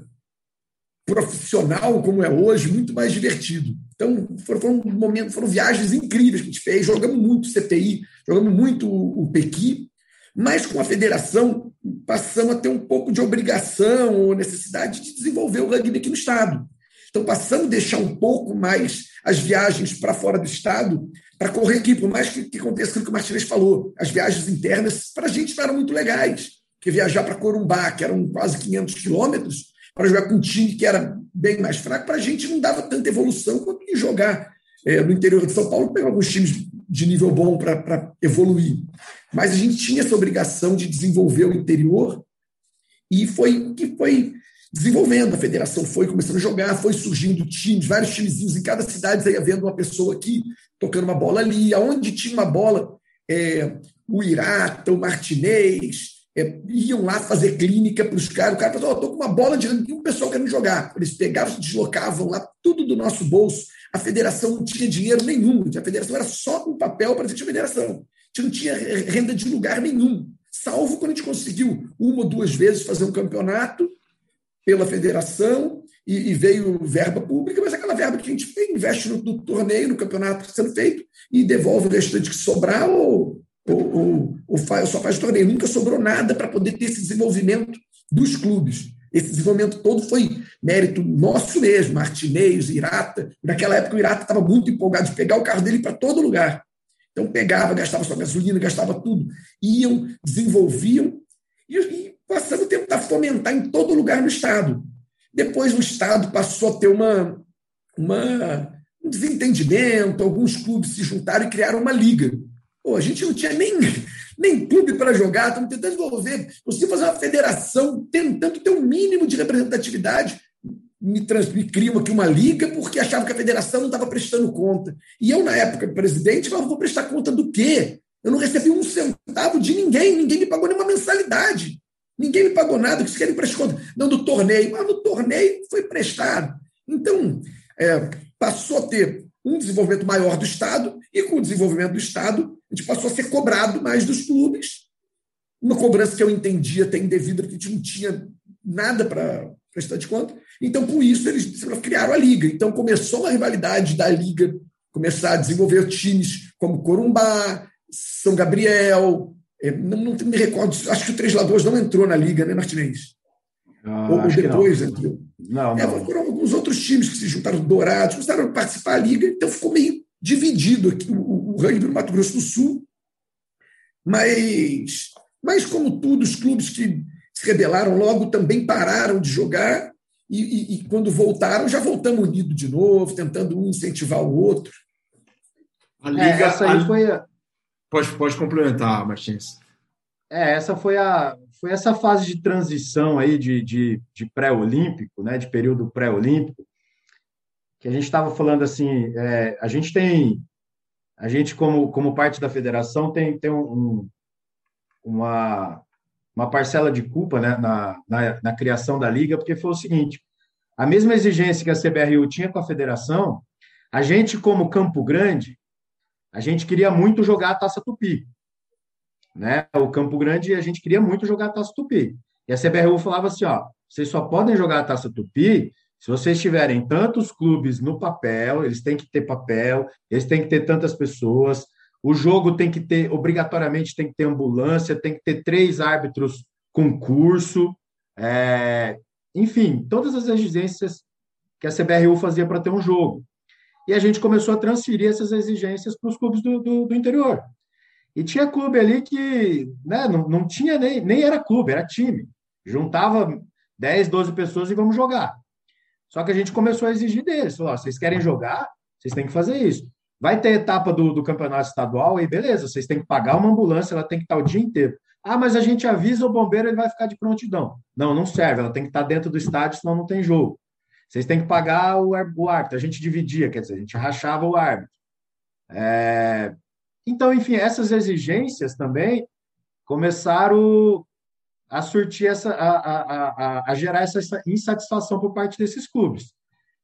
profissional como é hoje, muito mais divertido. Então, foram, foram, momentos, foram viagens incríveis que a gente fez, jogamos muito CPI, jogamos muito o, o Pequi, mas com a federação passamos a ter um pouco de obrigação ou necessidade de desenvolver o rugby aqui no Estado. Então, passamos a deixar um pouco mais as viagens para fora do Estado para correr aqui, por mais que, que aconteça aquilo que o Martinez falou. As viagens internas, para a gente, não eram muito legais. Porque viajar para Corumbá, que eram quase 500 quilômetros, para jogar com um time que era bem mais fraco, para a gente não dava tanta evolução quanto jogar é, no interior de São Paulo, pegar alguns times de nível bom para evoluir. Mas a gente tinha essa obrigação de desenvolver o interior e foi que foi desenvolvendo. A federação foi começando a jogar, foi surgindo times, vários timezinhos em cada cidade, aí havendo uma pessoa aqui tocando uma bola ali. Aonde tinha uma bola, é, o Irata, o Martinez, é, iam lá fazer clínica para os caras. O cara falou: estou com uma bola de e um pessoal querendo jogar. Eles pegavam, deslocavam lá tudo do nosso bolso a federação não tinha dinheiro nenhum, a federação era só um papel para a federação. A gente não tinha renda de lugar nenhum, salvo quando a gente conseguiu uma ou duas vezes fazer um campeonato pela federação e, e veio verba pública, mas aquela verba que a gente investe no, no torneio, no campeonato sendo feito e devolve o restante que sobrar ou, ou, ou, ou faz, só faz torneio. Nunca sobrou nada para poder ter esse desenvolvimento dos clubes. Esse desenvolvimento todo foi mérito nosso mesmo, Martinez, Irata. Naquela época, o Irata estava muito empolgado de pegar o carro dele para todo lugar. Então, pegava, gastava sua gasolina, gastava tudo. Iam, desenvolviam e, e passando a tentar fomentar em todo lugar no Estado. Depois, o Estado passou a ter uma, uma, um desentendimento, alguns clubes se juntaram e criaram uma liga. Pô, a gente não tinha nem nem clube para jogar, estamos tentando desenvolver, consigo fazer uma federação, tentando ter um mínimo de representatividade. Me, trans, me criam aqui uma liga porque achavam que a federação não estava prestando conta. E eu, na época, presidente, falava: vou prestar conta do quê? Eu não recebi um centavo de ninguém, ninguém me pagou nenhuma mensalidade. Ninguém me pagou nada, que vocês querem prestar conta. Não, do torneio. Mas no torneio foi prestado. Então, é, passou a ter um desenvolvimento maior do Estado, e com o desenvolvimento do Estado, a gente passou a ser cobrado mais dos clubes. Uma cobrança que eu entendia até indevida, porque a gente não tinha nada para prestar de conta. Então, por isso, eles criaram a Liga. Então, começou a rivalidade da Liga, começar a desenvolver times como Corumbá, São Gabriel. É, não, não me recordo, acho que o Três Lagoas não entrou na Liga, né, Martinez? Ah, ou, depois não. entrou. Não, é, não. É, foram alguns outros times que se juntaram, Dourados, começaram a participar da liga, então ficou meio dividido aqui o, o rugby no Mato Grosso do Sul. Mas, mas, como tudo, os clubes que se rebelaram logo também pararam de jogar e, e, e quando voltaram, já voltamos unidos de novo, tentando um incentivar o outro. A liga, é, essa aí a... foi. A... Pode, pode complementar, Martins. É, essa foi a foi essa fase de transição aí de, de, de pré-olímpico, né, de período pré-olímpico, que a gente estava falando assim, é, a gente tem, a gente como, como parte da federação tem, tem um, uma, uma parcela de culpa né, na, na, na criação da liga, porque foi o seguinte, a mesma exigência que a CBRU tinha com a federação, a gente como Campo Grande, a gente queria muito jogar a Taça Tupi. Né? O Campo Grande, a gente queria muito jogar a Taça Tupi. E a CBRU falava assim, ó, vocês só podem jogar a Taça Tupi se vocês tiverem tantos clubes no papel, eles têm que ter papel, eles têm que ter tantas pessoas, o jogo tem que ter, obrigatoriamente tem que ter ambulância, tem que ter três árbitros com curso, é, enfim, todas as exigências que a CBRU fazia para ter um jogo. E a gente começou a transferir essas exigências para os clubes do, do, do, interior. E tinha clube ali que né, não, não tinha nem, nem era clube, era time. Juntava 10, 12 pessoas e vamos jogar. Só que a gente começou a exigir deles. Falou, vocês querem jogar? Vocês têm que fazer isso. Vai ter etapa do, do campeonato estadual e beleza, vocês têm que pagar uma ambulância, ela tem que estar o dia inteiro. Ah, mas a gente avisa o bombeiro, ele vai ficar de prontidão. Não, não serve, ela tem que estar dentro do estádio, senão não tem jogo. Vocês têm que pagar o, o árbitro. A gente dividia, quer dizer, a gente rachava o árbitro. É... Então, enfim, essas exigências também começaram a surtir essa, a, a, a, gerar essa insatisfação por parte desses clubes.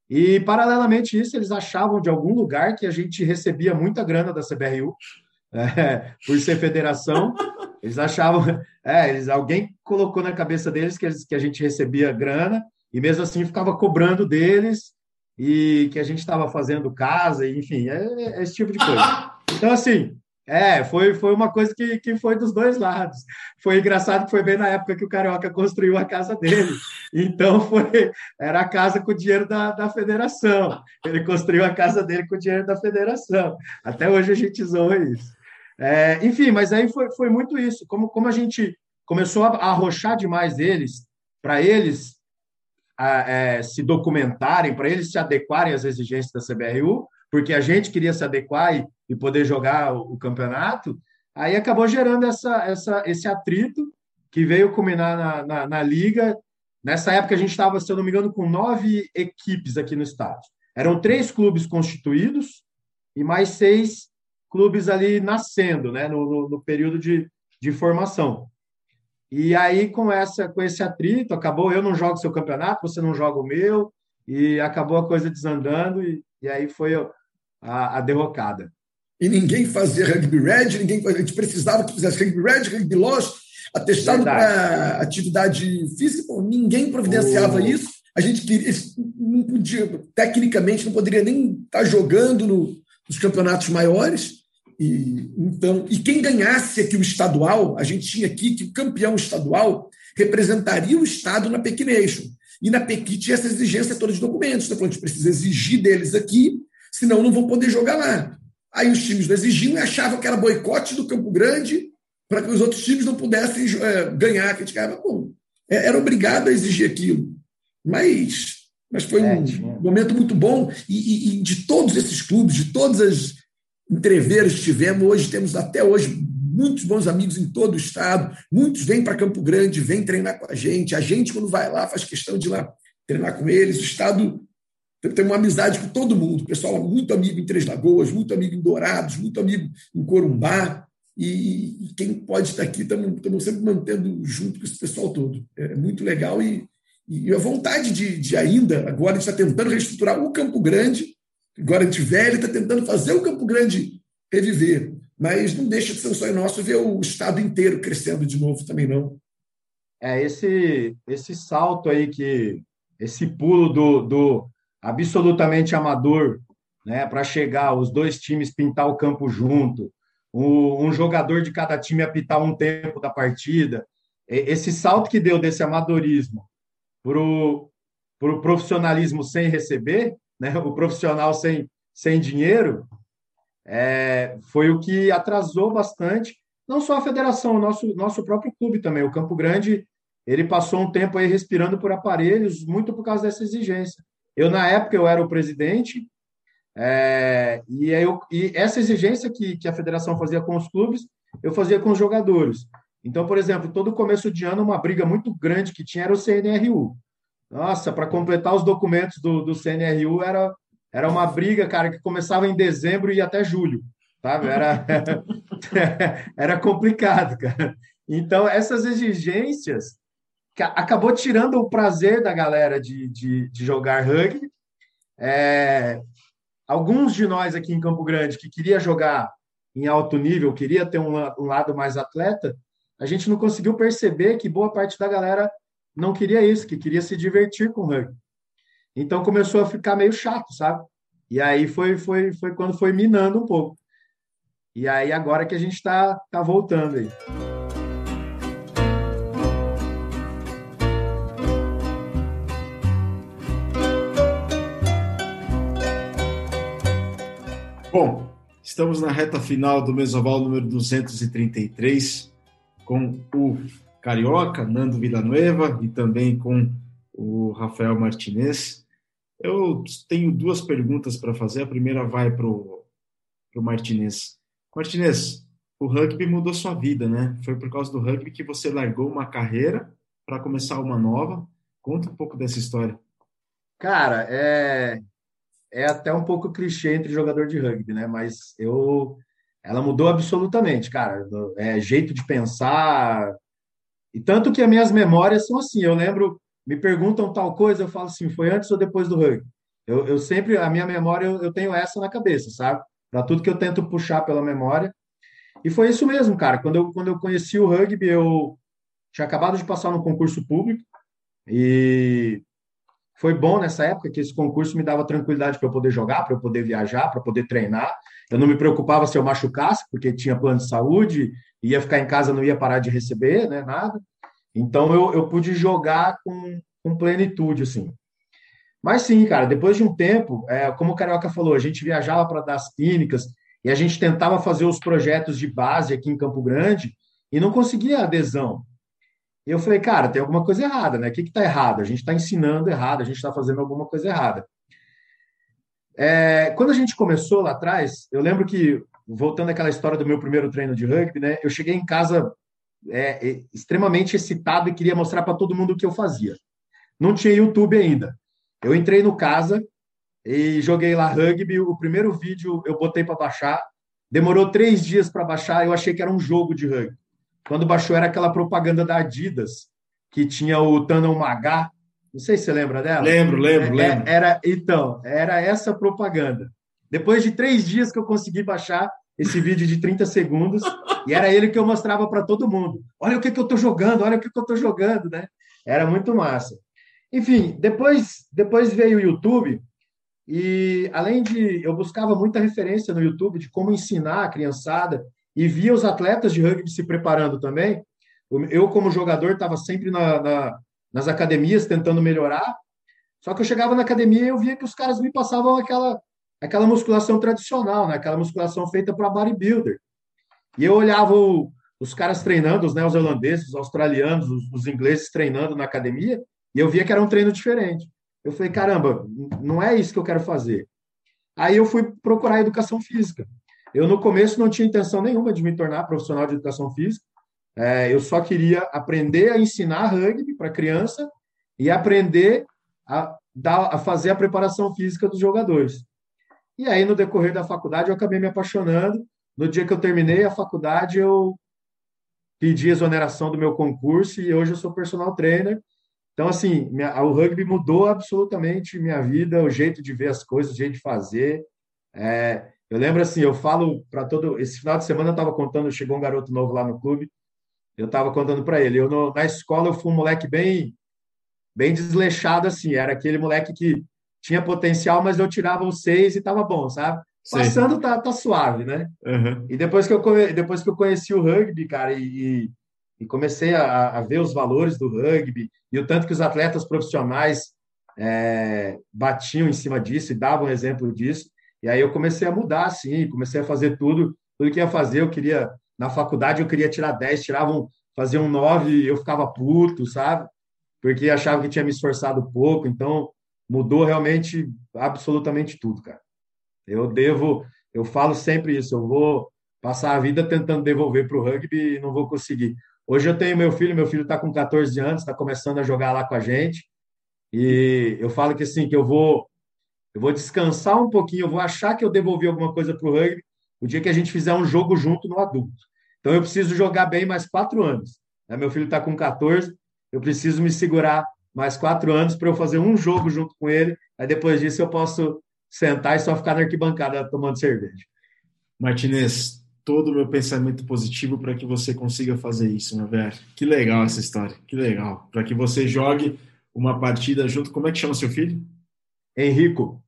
E, paralelamente a isso, eles achavam de algum lugar que a gente recebia muita grana da CBRU, é, por ser federação. Eles achavam, é, eles, alguém colocou na cabeça deles que, eles, que a gente recebia grana, e mesmo assim ficava cobrando deles e que a gente estava fazendo casa, enfim, é, é, esse tipo de coisa. Então, assim, é, foi, foi uma coisa que, que foi dos dois lados. Foi engraçado que foi bem na época que o Carioca construiu a casa dele. Então, foi era a casa com o dinheiro da, da federação. Ele construiu a casa dele com o dinheiro da federação. Até hoje a gente zoa isso. É, enfim, mas aí foi, foi muito isso. Como, como a gente começou a arrochar demais eles, para eles a, é, se documentarem, para eles se adequarem às exigências da CBRU, porque a gente queria se adequar e, e poder jogar o, o, campeonato, aí acabou gerando essa, essa, esse atrito que veio culminar na, na, na liga. Nessa época a gente estava, se eu não me engano, com nove equipes aqui no estado. Eram três clubes constituídos e mais seis clubes ali nascendo, né, no, no, no período de, de formação. E aí, com, essa, com esse atrito, acabou, eu não jogo seu campeonato, você não joga o meu, e acabou a coisa desandando, e, e aí foi a, a derrocada. E ninguém fazia rugby red, ninguém, a gente precisava que fizesse rugby red, rugby lost, atestado para atividade física, ninguém providenciava oh. isso. A gente queria, não podia, tecnicamente, não poderia nem estar jogando no, nos campeonatos maiores. E, então, e quem ganhasse aqui o estadual, a gente tinha aqui que o campeão estadual representaria o Estado na Pequination. E na Pequi tinha essa exigência toda de documentos. Então, a gente precisa exigir deles aqui, senão não vão poder jogar lá. Aí os times não exigiam e achavam que era boicote do Campo Grande para que os outros times não pudessem é, ganhar. Que a gente ficava, bom, é, era obrigado a exigir aquilo. Mas, mas foi um é, momento muito bom. E, e, e de todos esses clubes, de todas as entreveros tivemos. Hoje temos até hoje muitos bons amigos em todo o estado. Muitos vêm para Campo Grande, vêm treinar com a gente. A gente, quando vai lá, faz questão de ir lá treinar com eles. O estado tem uma amizade com todo mundo. O pessoal é muito amigo em Três Lagoas, muito amigo em Dourados, muito amigo em Corumbá. E, e quem pode estar aqui, estamos sempre mantendo junto com esse pessoal todo. É muito legal e, e a vontade de, de ainda, agora, a gente está tentando reestruturar o Campo Grande Agora a gente velho está tentando fazer o Campo Grande reviver, mas não deixa de ser um sonho nosso ver o estado inteiro crescendo de novo também não. É esse esse salto aí que esse pulo do, do absolutamente amador, né, para chegar os dois times pintar o campo junto, um, um jogador de cada time apitar um tempo da partida, esse salto que deu desse amadorismo pro, pro profissionalismo sem receber, né? O profissional sem, sem dinheiro, é, foi o que atrasou bastante, não só a federação, o nosso, nosso próprio clube também. O Campo Grande, ele passou um tempo aí respirando por aparelhos, muito por causa dessa exigência. Eu, na época, eu era o presidente, é, e, eu, e essa exigência que, que a federação fazia com os clubes, eu fazia com os jogadores. Então, por exemplo, todo começo de ano, uma briga muito grande que tinha era o CNRU. Nossa, para completar os documentos do, do CNRU era, era uma briga, cara, que começava em dezembro e ia até julho, sabe? Era, era complicado, cara. Então, essas exigências acabou tirando o prazer da galera de, de, de jogar rugby. É, alguns de nós aqui em Campo Grande que queria jogar em alto nível, queria ter um, um lado mais atleta, a gente não conseguiu perceber que boa parte da galera não queria isso, que queria se divertir com o rugby. Então começou a ficar meio chato, sabe? E aí foi, foi, foi quando foi minando um pouco. E aí agora que a gente está tá voltando aí. Bom, estamos na reta final do Mesoval número 233, com o Carioca, Nando Villanueva, e também com o Rafael Martinez. Eu tenho duas perguntas para fazer. A primeira vai para o Martinez. Martinez, o rugby mudou sua vida, né? Foi por causa do rugby que você largou uma carreira para começar uma nova. Conta um pouco dessa história. Cara, é é até um pouco clichê entre jogador de rugby, né? Mas eu, ela mudou absolutamente, cara. É jeito de pensar e tanto que as minhas memórias são assim. Eu lembro, me perguntam tal coisa, eu falo assim, foi antes ou depois do rugby? Eu, eu sempre a minha memória eu, eu tenho essa na cabeça, sabe? Para tudo que eu tento puxar pela memória. E foi isso mesmo, cara. Quando eu quando eu conheci o rugby, eu tinha acabado de passar no concurso público e foi bom nessa época que esse concurso me dava tranquilidade para eu poder jogar, para eu poder viajar, para poder treinar. Eu não me preocupava se eu machucasse, porque tinha plano de saúde, ia ficar em casa, não ia parar de receber, né, nada. Então eu, eu pude jogar com, com plenitude, assim. Mas sim, cara, depois de um tempo, é, como o Carioca falou, a gente viajava para dar as clínicas e a gente tentava fazer os projetos de base aqui em Campo Grande e não conseguia adesão. Eu falei, cara, tem alguma coisa errada, né? O que está errado? A gente está ensinando errado, a gente está fazendo alguma coisa errada. É, quando a gente começou lá atrás, eu lembro que, voltando àquela história do meu primeiro treino de rugby, né? Eu cheguei em casa é extremamente excitado e queria mostrar para todo mundo o que eu fazia. Não tinha YouTube ainda. Eu entrei no casa e joguei lá rugby. O primeiro vídeo eu botei para baixar. Demorou três dias para baixar. Eu achei que era um jogo de rugby. Quando baixou era aquela propaganda da Adidas, que tinha o Tanon Magá. Não sei se você lembra dela. Lembro, lembro, é, lembro. Era, então, era essa propaganda. Depois de três dias que eu consegui baixar esse vídeo de 30 segundos, e era ele que eu mostrava para todo mundo. Olha o que, que eu estou jogando, olha o que, que eu estou jogando, né? Era muito massa. Enfim, depois, depois veio o YouTube, e além de. Eu buscava muita referência no YouTube de como ensinar a criançada e via os atletas de rugby se preparando também. Eu, como jogador, estava sempre na, na, nas academias tentando melhorar. Só que eu chegava na academia e eu via que os caras me passavam aquela, aquela musculação tradicional, né? aquela musculação feita para bodybuilder. E eu olhava o, os caras treinando, os neozelandeses, os australianos, os, os ingleses treinando na academia, e eu via que era um treino diferente. Eu falei, caramba, não é isso que eu quero fazer. Aí eu fui procurar educação física. Eu, no começo, não tinha intenção nenhuma de me tornar profissional de educação física. É, eu só queria aprender a ensinar rugby para criança e aprender a, dar, a fazer a preparação física dos jogadores. E aí, no decorrer da faculdade, eu acabei me apaixonando. No dia que eu terminei a faculdade, eu pedi exoneração do meu concurso e hoje eu sou personal trainer. Então, assim, minha, o rugby mudou absolutamente minha vida, o jeito de ver as coisas, o jeito de fazer. É, eu lembro assim, eu falo para todo. Esse final de semana eu estava contando, chegou um garoto novo lá no clube, eu estava contando para ele. Eu no, na escola eu fui um moleque bem, bem desleixado assim. Era aquele moleque que tinha potencial, mas eu tirava os seis e estava bom, sabe? Passando tá, tá suave, né? Uhum. E depois que, eu, depois que eu conheci o rugby, cara, e, e comecei a, a, ver os valores do rugby e o tanto que os atletas profissionais é, batiam em cima disso e davam exemplo disso. E aí eu comecei a mudar, assim, comecei a fazer tudo, tudo que ia fazer. Eu queria, na faculdade, eu queria tirar 10, tiravam, fazia um 9 e eu ficava puto, sabe? Porque achava que tinha me esforçado pouco. Então, mudou realmente absolutamente tudo, cara. Eu devo, eu falo sempre isso, eu vou passar a vida tentando devolver para o rugby e não vou conseguir. Hoje eu tenho meu filho, meu filho está com 14 anos, está começando a jogar lá com a gente. E eu falo que assim, que eu vou eu vou descansar um pouquinho, eu vou achar que eu devolvi alguma coisa para o rugby o dia que a gente fizer um jogo junto no adulto. Então eu preciso jogar bem mais quatro anos. Né? Meu filho está com 14, eu preciso me segurar mais quatro anos para eu fazer um jogo junto com ele. Aí depois disso eu posso sentar e só ficar na arquibancada tomando cerveja. Martinez, todo o meu pensamento positivo para que você consiga fazer isso, meu velho. Que legal essa história, que legal. Para que você jogue uma partida junto. Como é que chama seu filho? Henrico.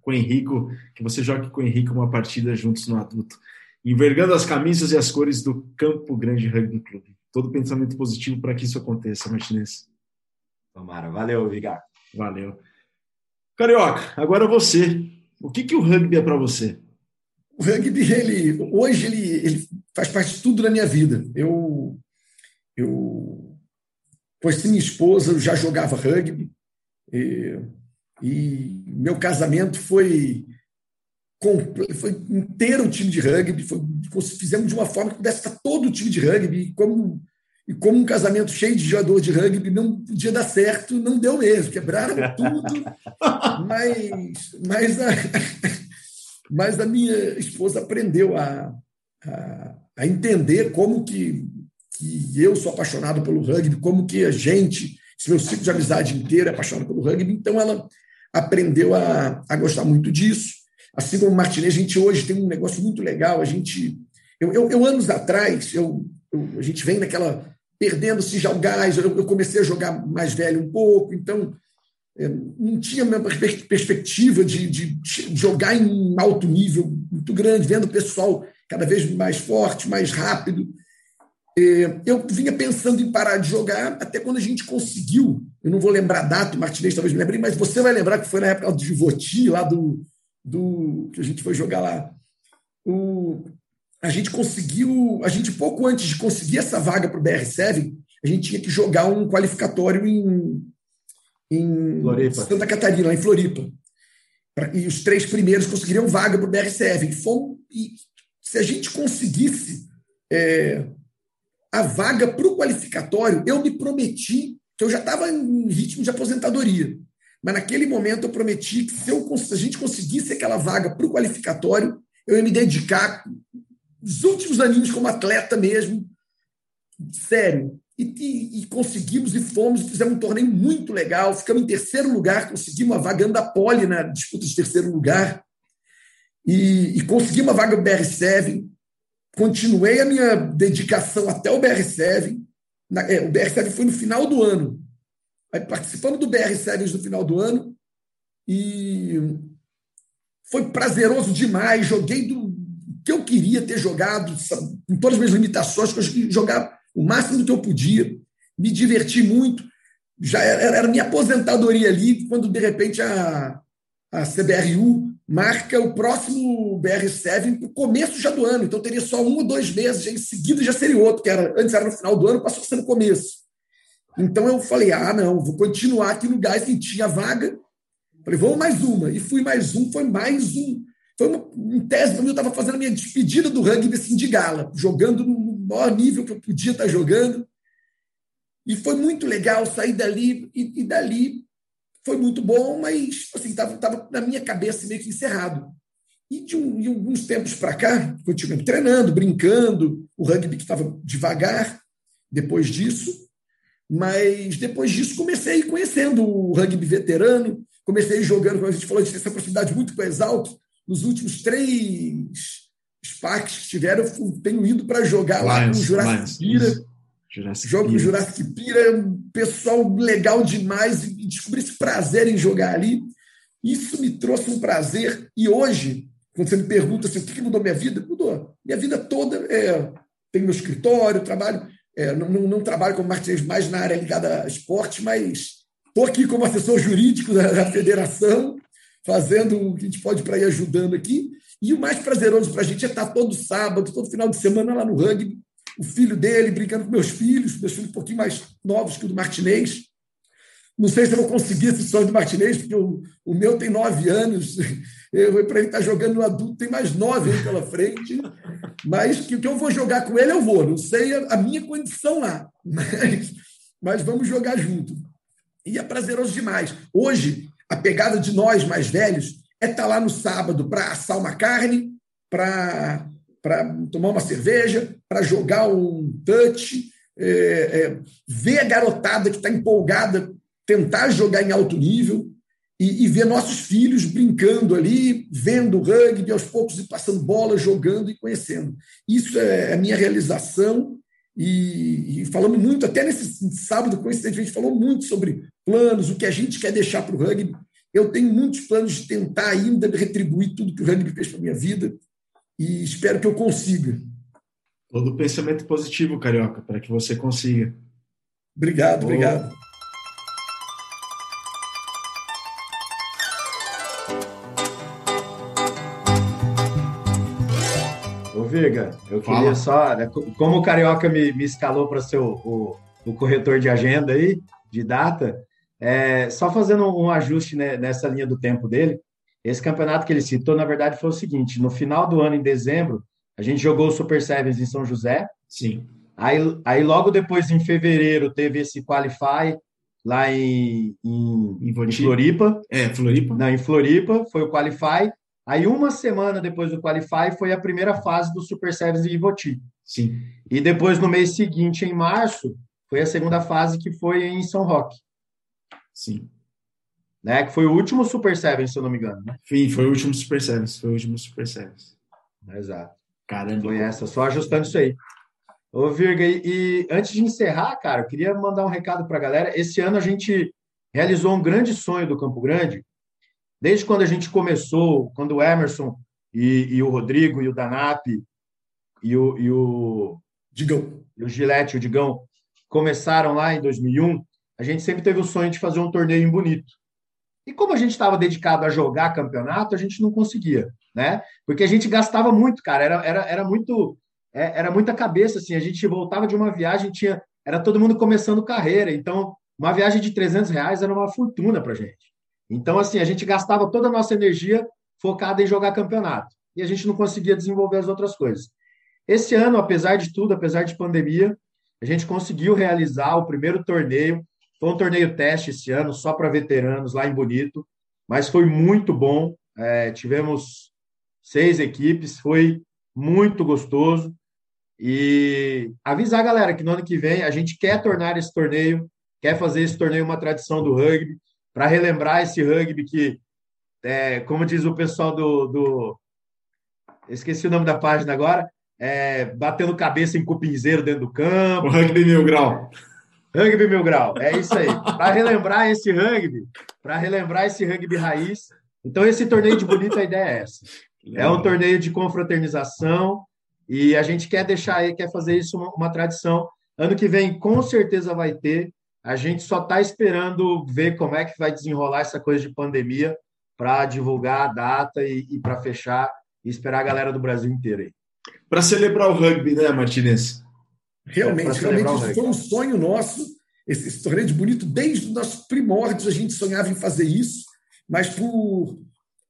Com o Henrico, que você jogue com o Henrico uma partida juntos no adulto. Envergando as camisas e as cores do Campo Grande Rugby Clube. Todo pensamento positivo para que isso aconteça, Martinez. Tomara. Valeu, Vigar. Valeu. Carioca, agora você. O que, que o rugby é para você? O rugby, ele, hoje, ele, ele faz parte de tudo na minha vida. Eu, eu conheci minha esposa, eu já jogava rugby. E, e meu casamento foi foi inteiro o time de rugby, foi, fizemos de uma forma que pudesse estar todo o time de rugby, e como e como um casamento cheio de jogador de rugby não podia dar certo, não deu mesmo. Quebraram tudo. mas, mas, a, mas a minha esposa aprendeu a, a, a entender como que, que eu sou apaixonado pelo rugby, como que a gente, esse meu ciclo de amizade inteiro é apaixonado pelo rugby. Então ela aprendeu a, a gostar muito disso. Assim como o Martinez, a gente hoje tem um negócio muito legal. A gente, eu, eu, eu anos atrás, eu, eu, a gente vem naquela perdendo-se já o gás. Eu, comecei a jogar mais velho um pouco, então é, não tinha a mesma perspectiva de, de, jogar em alto nível muito grande, vendo o pessoal cada vez mais forte, mais rápido. É, eu vinha pensando em parar de jogar até quando a gente conseguiu. Eu não vou lembrar a data, o Martinez talvez me lembre, mas você vai lembrar que foi na época de Voti, lá do, do que a gente foi jogar lá. O, a gente conseguiu, a gente pouco antes de conseguir essa vaga para o BR7, a gente tinha que jogar um qualificatório em, em Santa Catarina, em Floripa. E os três primeiros conseguiriam vaga para o BR7. E, se a gente conseguisse é, a vaga para o qualificatório, eu me prometi que eu já estava em ritmo de aposentadoria. Mas naquele momento eu prometi que se, eu, se a gente conseguisse aquela vaga para o qualificatório, eu ia me dedicar os últimos aninhos como atleta mesmo, sério. E, e, e, conseguimos e fomos, fizemos um torneio muito legal, ficamos em terceiro lugar, conseguimos uma vaga da pole na disputa de terceiro lugar, e, e consegui uma vaga no BR7, continuei a minha dedicação até o BR7, na, é, o BR7 foi no final do ano, aí participamos do BR7 no final do ano, e foi prazeroso demais, joguei do, que eu queria ter jogado, com todas as minhas limitações, queria jogar o máximo que eu podia, me diverti muito. Já era, era minha aposentadoria ali, quando de repente a, a CBRU marca o próximo BR7 no começo já do ano, então teria só um ou dois meses, já em seguida já seria outro, que era, antes era no final do ano, passou a ser no começo. Então eu falei, ah, não, vou continuar aqui no gás, que tinha vaga. Falei, vamos mais uma. E fui mais um, foi mais um. Foi uma, em tese, eu estava fazendo a minha despedida do rugby assim, de gala, jogando no maior nível que eu podia estar jogando. E foi muito legal sair dali, e, e dali foi muito bom, mas assim, estava tava na minha cabeça meio que encerrado. E de, um, de alguns tempos para cá, continuei treinando, brincando, o rugby que estava devagar depois disso, mas depois disso comecei a conhecendo o rugby veterano, comecei jogando, como a gente falou, de ter essa proximidade muito com o Exalto, nos últimos três Sparks que tiveram, eu tenho ido para jogar lá com o Jurassic Pira. Jurassic jogo com o Jurassic Pira, um pessoal legal demais descobri esse prazer em jogar ali. Isso me trouxe um prazer. E hoje, quando você me pergunta assim, o que mudou minha vida, mudou. Minha vida toda é. Tenho meu escritório, trabalho. É, não, não, não, trabalho como Martinez mais na área ligada a esporte, mas estou aqui como assessor jurídico da, da, federação, fazendo o que a gente pode para ir ajudando aqui. E o mais prazeroso para a gente é estar todo sábado, todo final de semana lá no rugby, o filho dele brincando com meus filhos, meus filhos um pouquinho mais novos que o do Martinez. Não sei se eu vou conseguir esse sonho do Martinez, porque o, o meu tem nove anos, para ele estar tá jogando no adulto, tem mais nove aí pela frente. Mas que o que eu vou jogar com ele, eu vou. Não sei a, a minha condição lá, mas, mas vamos jogar junto. E é prazeroso demais. Hoje, a pegada de nós mais velhos é estar tá lá no sábado para assar uma carne, para tomar uma cerveja, para jogar um touch, é, é, ver a garotada que está empolgada, tentar jogar em alto nível e, e, ver nossos filhos brincando ali, vendo rugby, aos poucos e passando bola, jogando e conhecendo. Isso é a minha realização. E, e falamos muito, até nesse sábado, coincidentemente, falou muito sobre planos, o que a gente quer deixar para o rugby. Eu tenho muitos planos de tentar ainda retribuir tudo que o rugby fez para a minha vida e espero que eu consiga. Todo pensamento positivo, Carioca, para que você consiga. Obrigado, Boa. obrigado. Ô, Virga, eu Fala. queria só. Né, como o Carioca me, me escalou para ser o, o, o corretor de agenda aí, de data, é, só fazendo um ajuste né, nessa linha do tempo dele, esse campeonato que ele citou, na verdade, foi o seguinte: no final do ano, em dezembro, a gente jogou o Super Sevens em São José. Sim. Aí, aí logo depois, em fevereiro, teve esse Qualify lá em, em, em Floripa. É, Floripa. Não, em Floripa, foi o Qualify. Aí, uma semana depois do Qualify, foi a primeira fase do Super Sevens em Ivoti. Sim. E depois, no mês seguinte, em março, foi a segunda fase que foi em São Roque. Sim. Né? Que foi o último Super Sevens, se eu não me engano. Né? Sim, foi o último Super Sevens. Foi o último Super Sevens. Exato. Caramba. Foi essa, só ajustando isso aí. Ô, Virga, e, e antes de encerrar, cara, eu queria mandar um recado para a galera. Esse ano a gente realizou um grande sonho do Campo Grande. Desde quando a gente começou, quando o Emerson e, e o Rodrigo e o Danap e o, e o Digão. E o Gilete, o Digão, começaram lá em 2001, a gente sempre teve o sonho de fazer um torneio em Bonito. E como a gente estava dedicado a jogar campeonato, a gente não conseguia, né? Porque a gente gastava muito, cara. Era, era, era muito é, era muita cabeça, assim. A gente voltava de uma viagem, tinha era todo mundo começando carreira. Então, uma viagem de 300 reais era uma fortuna para gente. Então, assim, a gente gastava toda a nossa energia focada em jogar campeonato. E a gente não conseguia desenvolver as outras coisas. Esse ano, apesar de tudo, apesar de pandemia, a gente conseguiu realizar o primeiro torneio foi um torneio teste esse ano, só para veteranos, lá em Bonito, mas foi muito bom. É, tivemos seis equipes, foi muito gostoso. E avisar a galera que no ano que vem a gente quer tornar esse torneio, quer fazer esse torneio uma tradição do rugby, para relembrar esse rugby que, é, como diz o pessoal do, do. Esqueci o nome da página agora, é, batendo cabeça em cupinzeiro dentro do campo. O rugby mil grau. Rugby Mil Grau, é isso aí. Para relembrar esse rugby, para relembrar esse rugby raiz. Então, esse torneio de bonito, a ideia é essa. É um torneio de confraternização e a gente quer deixar aí, quer fazer isso uma, uma tradição. Ano que vem, com certeza vai ter. A gente só está esperando ver como é que vai desenrolar essa coisa de pandemia para divulgar a data e, e para fechar e esperar a galera do Brasil inteiro aí. Para celebrar o rugby, né, Martinez? Realmente, realmente isso foi um sonho nosso, esse, esse torneio de bonito, desde os nossos primórdios a gente sonhava em fazer isso, mas por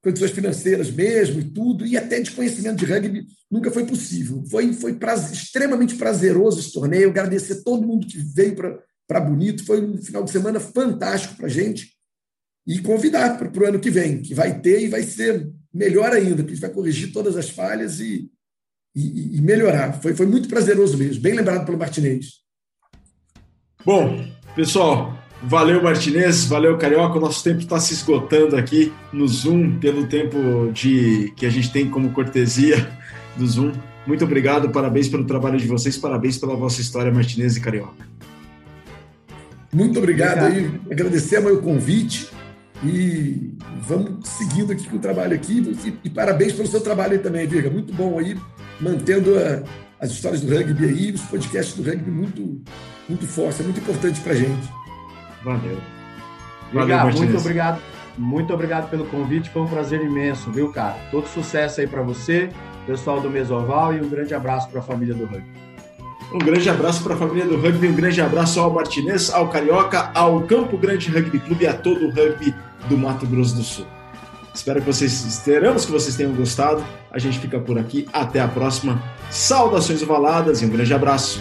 condições financeiras mesmo e tudo, e até de conhecimento de rugby, nunca foi possível. Foi, foi prazer, extremamente prazeroso esse torneio, agradecer todo mundo que veio para Bonito, foi um final de semana fantástico para a gente, e convidar para o ano que vem, que vai ter e vai ser melhor ainda, porque a gente vai corrigir todas as falhas e e, e melhorar. Foi, foi muito prazeroso mesmo, bem lembrado pelo Martinez. Bom, pessoal, valeu Martinez, valeu Carioca. O nosso tempo está se esgotando aqui no Zoom, pelo tempo de que a gente tem como cortesia do Zoom. Muito obrigado, parabéns pelo trabalho de vocês, parabéns pela vossa história, Martinez e Carioca. Muito obrigado, obrigado. aí, agradecer o convite e vamos seguindo aqui com o trabalho aqui e, e parabéns pelo seu trabalho aí também, Virga, muito bom aí mantendo a, as histórias do rugby aí, os podcasts do rugby muito, muito forte, é muito importante para a gente. Valeu. Valeu, muito obrigado. Muito obrigado pelo convite, foi um prazer imenso, viu, cara? Todo sucesso aí para você, pessoal do Mesoval e um grande abraço para a família do rugby. Um grande abraço para a família do rugby, um grande abraço ao Martinez, ao Carioca, ao Campo Grande Rugby Clube e a todo o rugby do Mato Grosso do Sul. Espero que vocês, esperamos que vocês tenham gostado. A gente fica por aqui. Até a próxima. Saudações ovaladas e um grande abraço.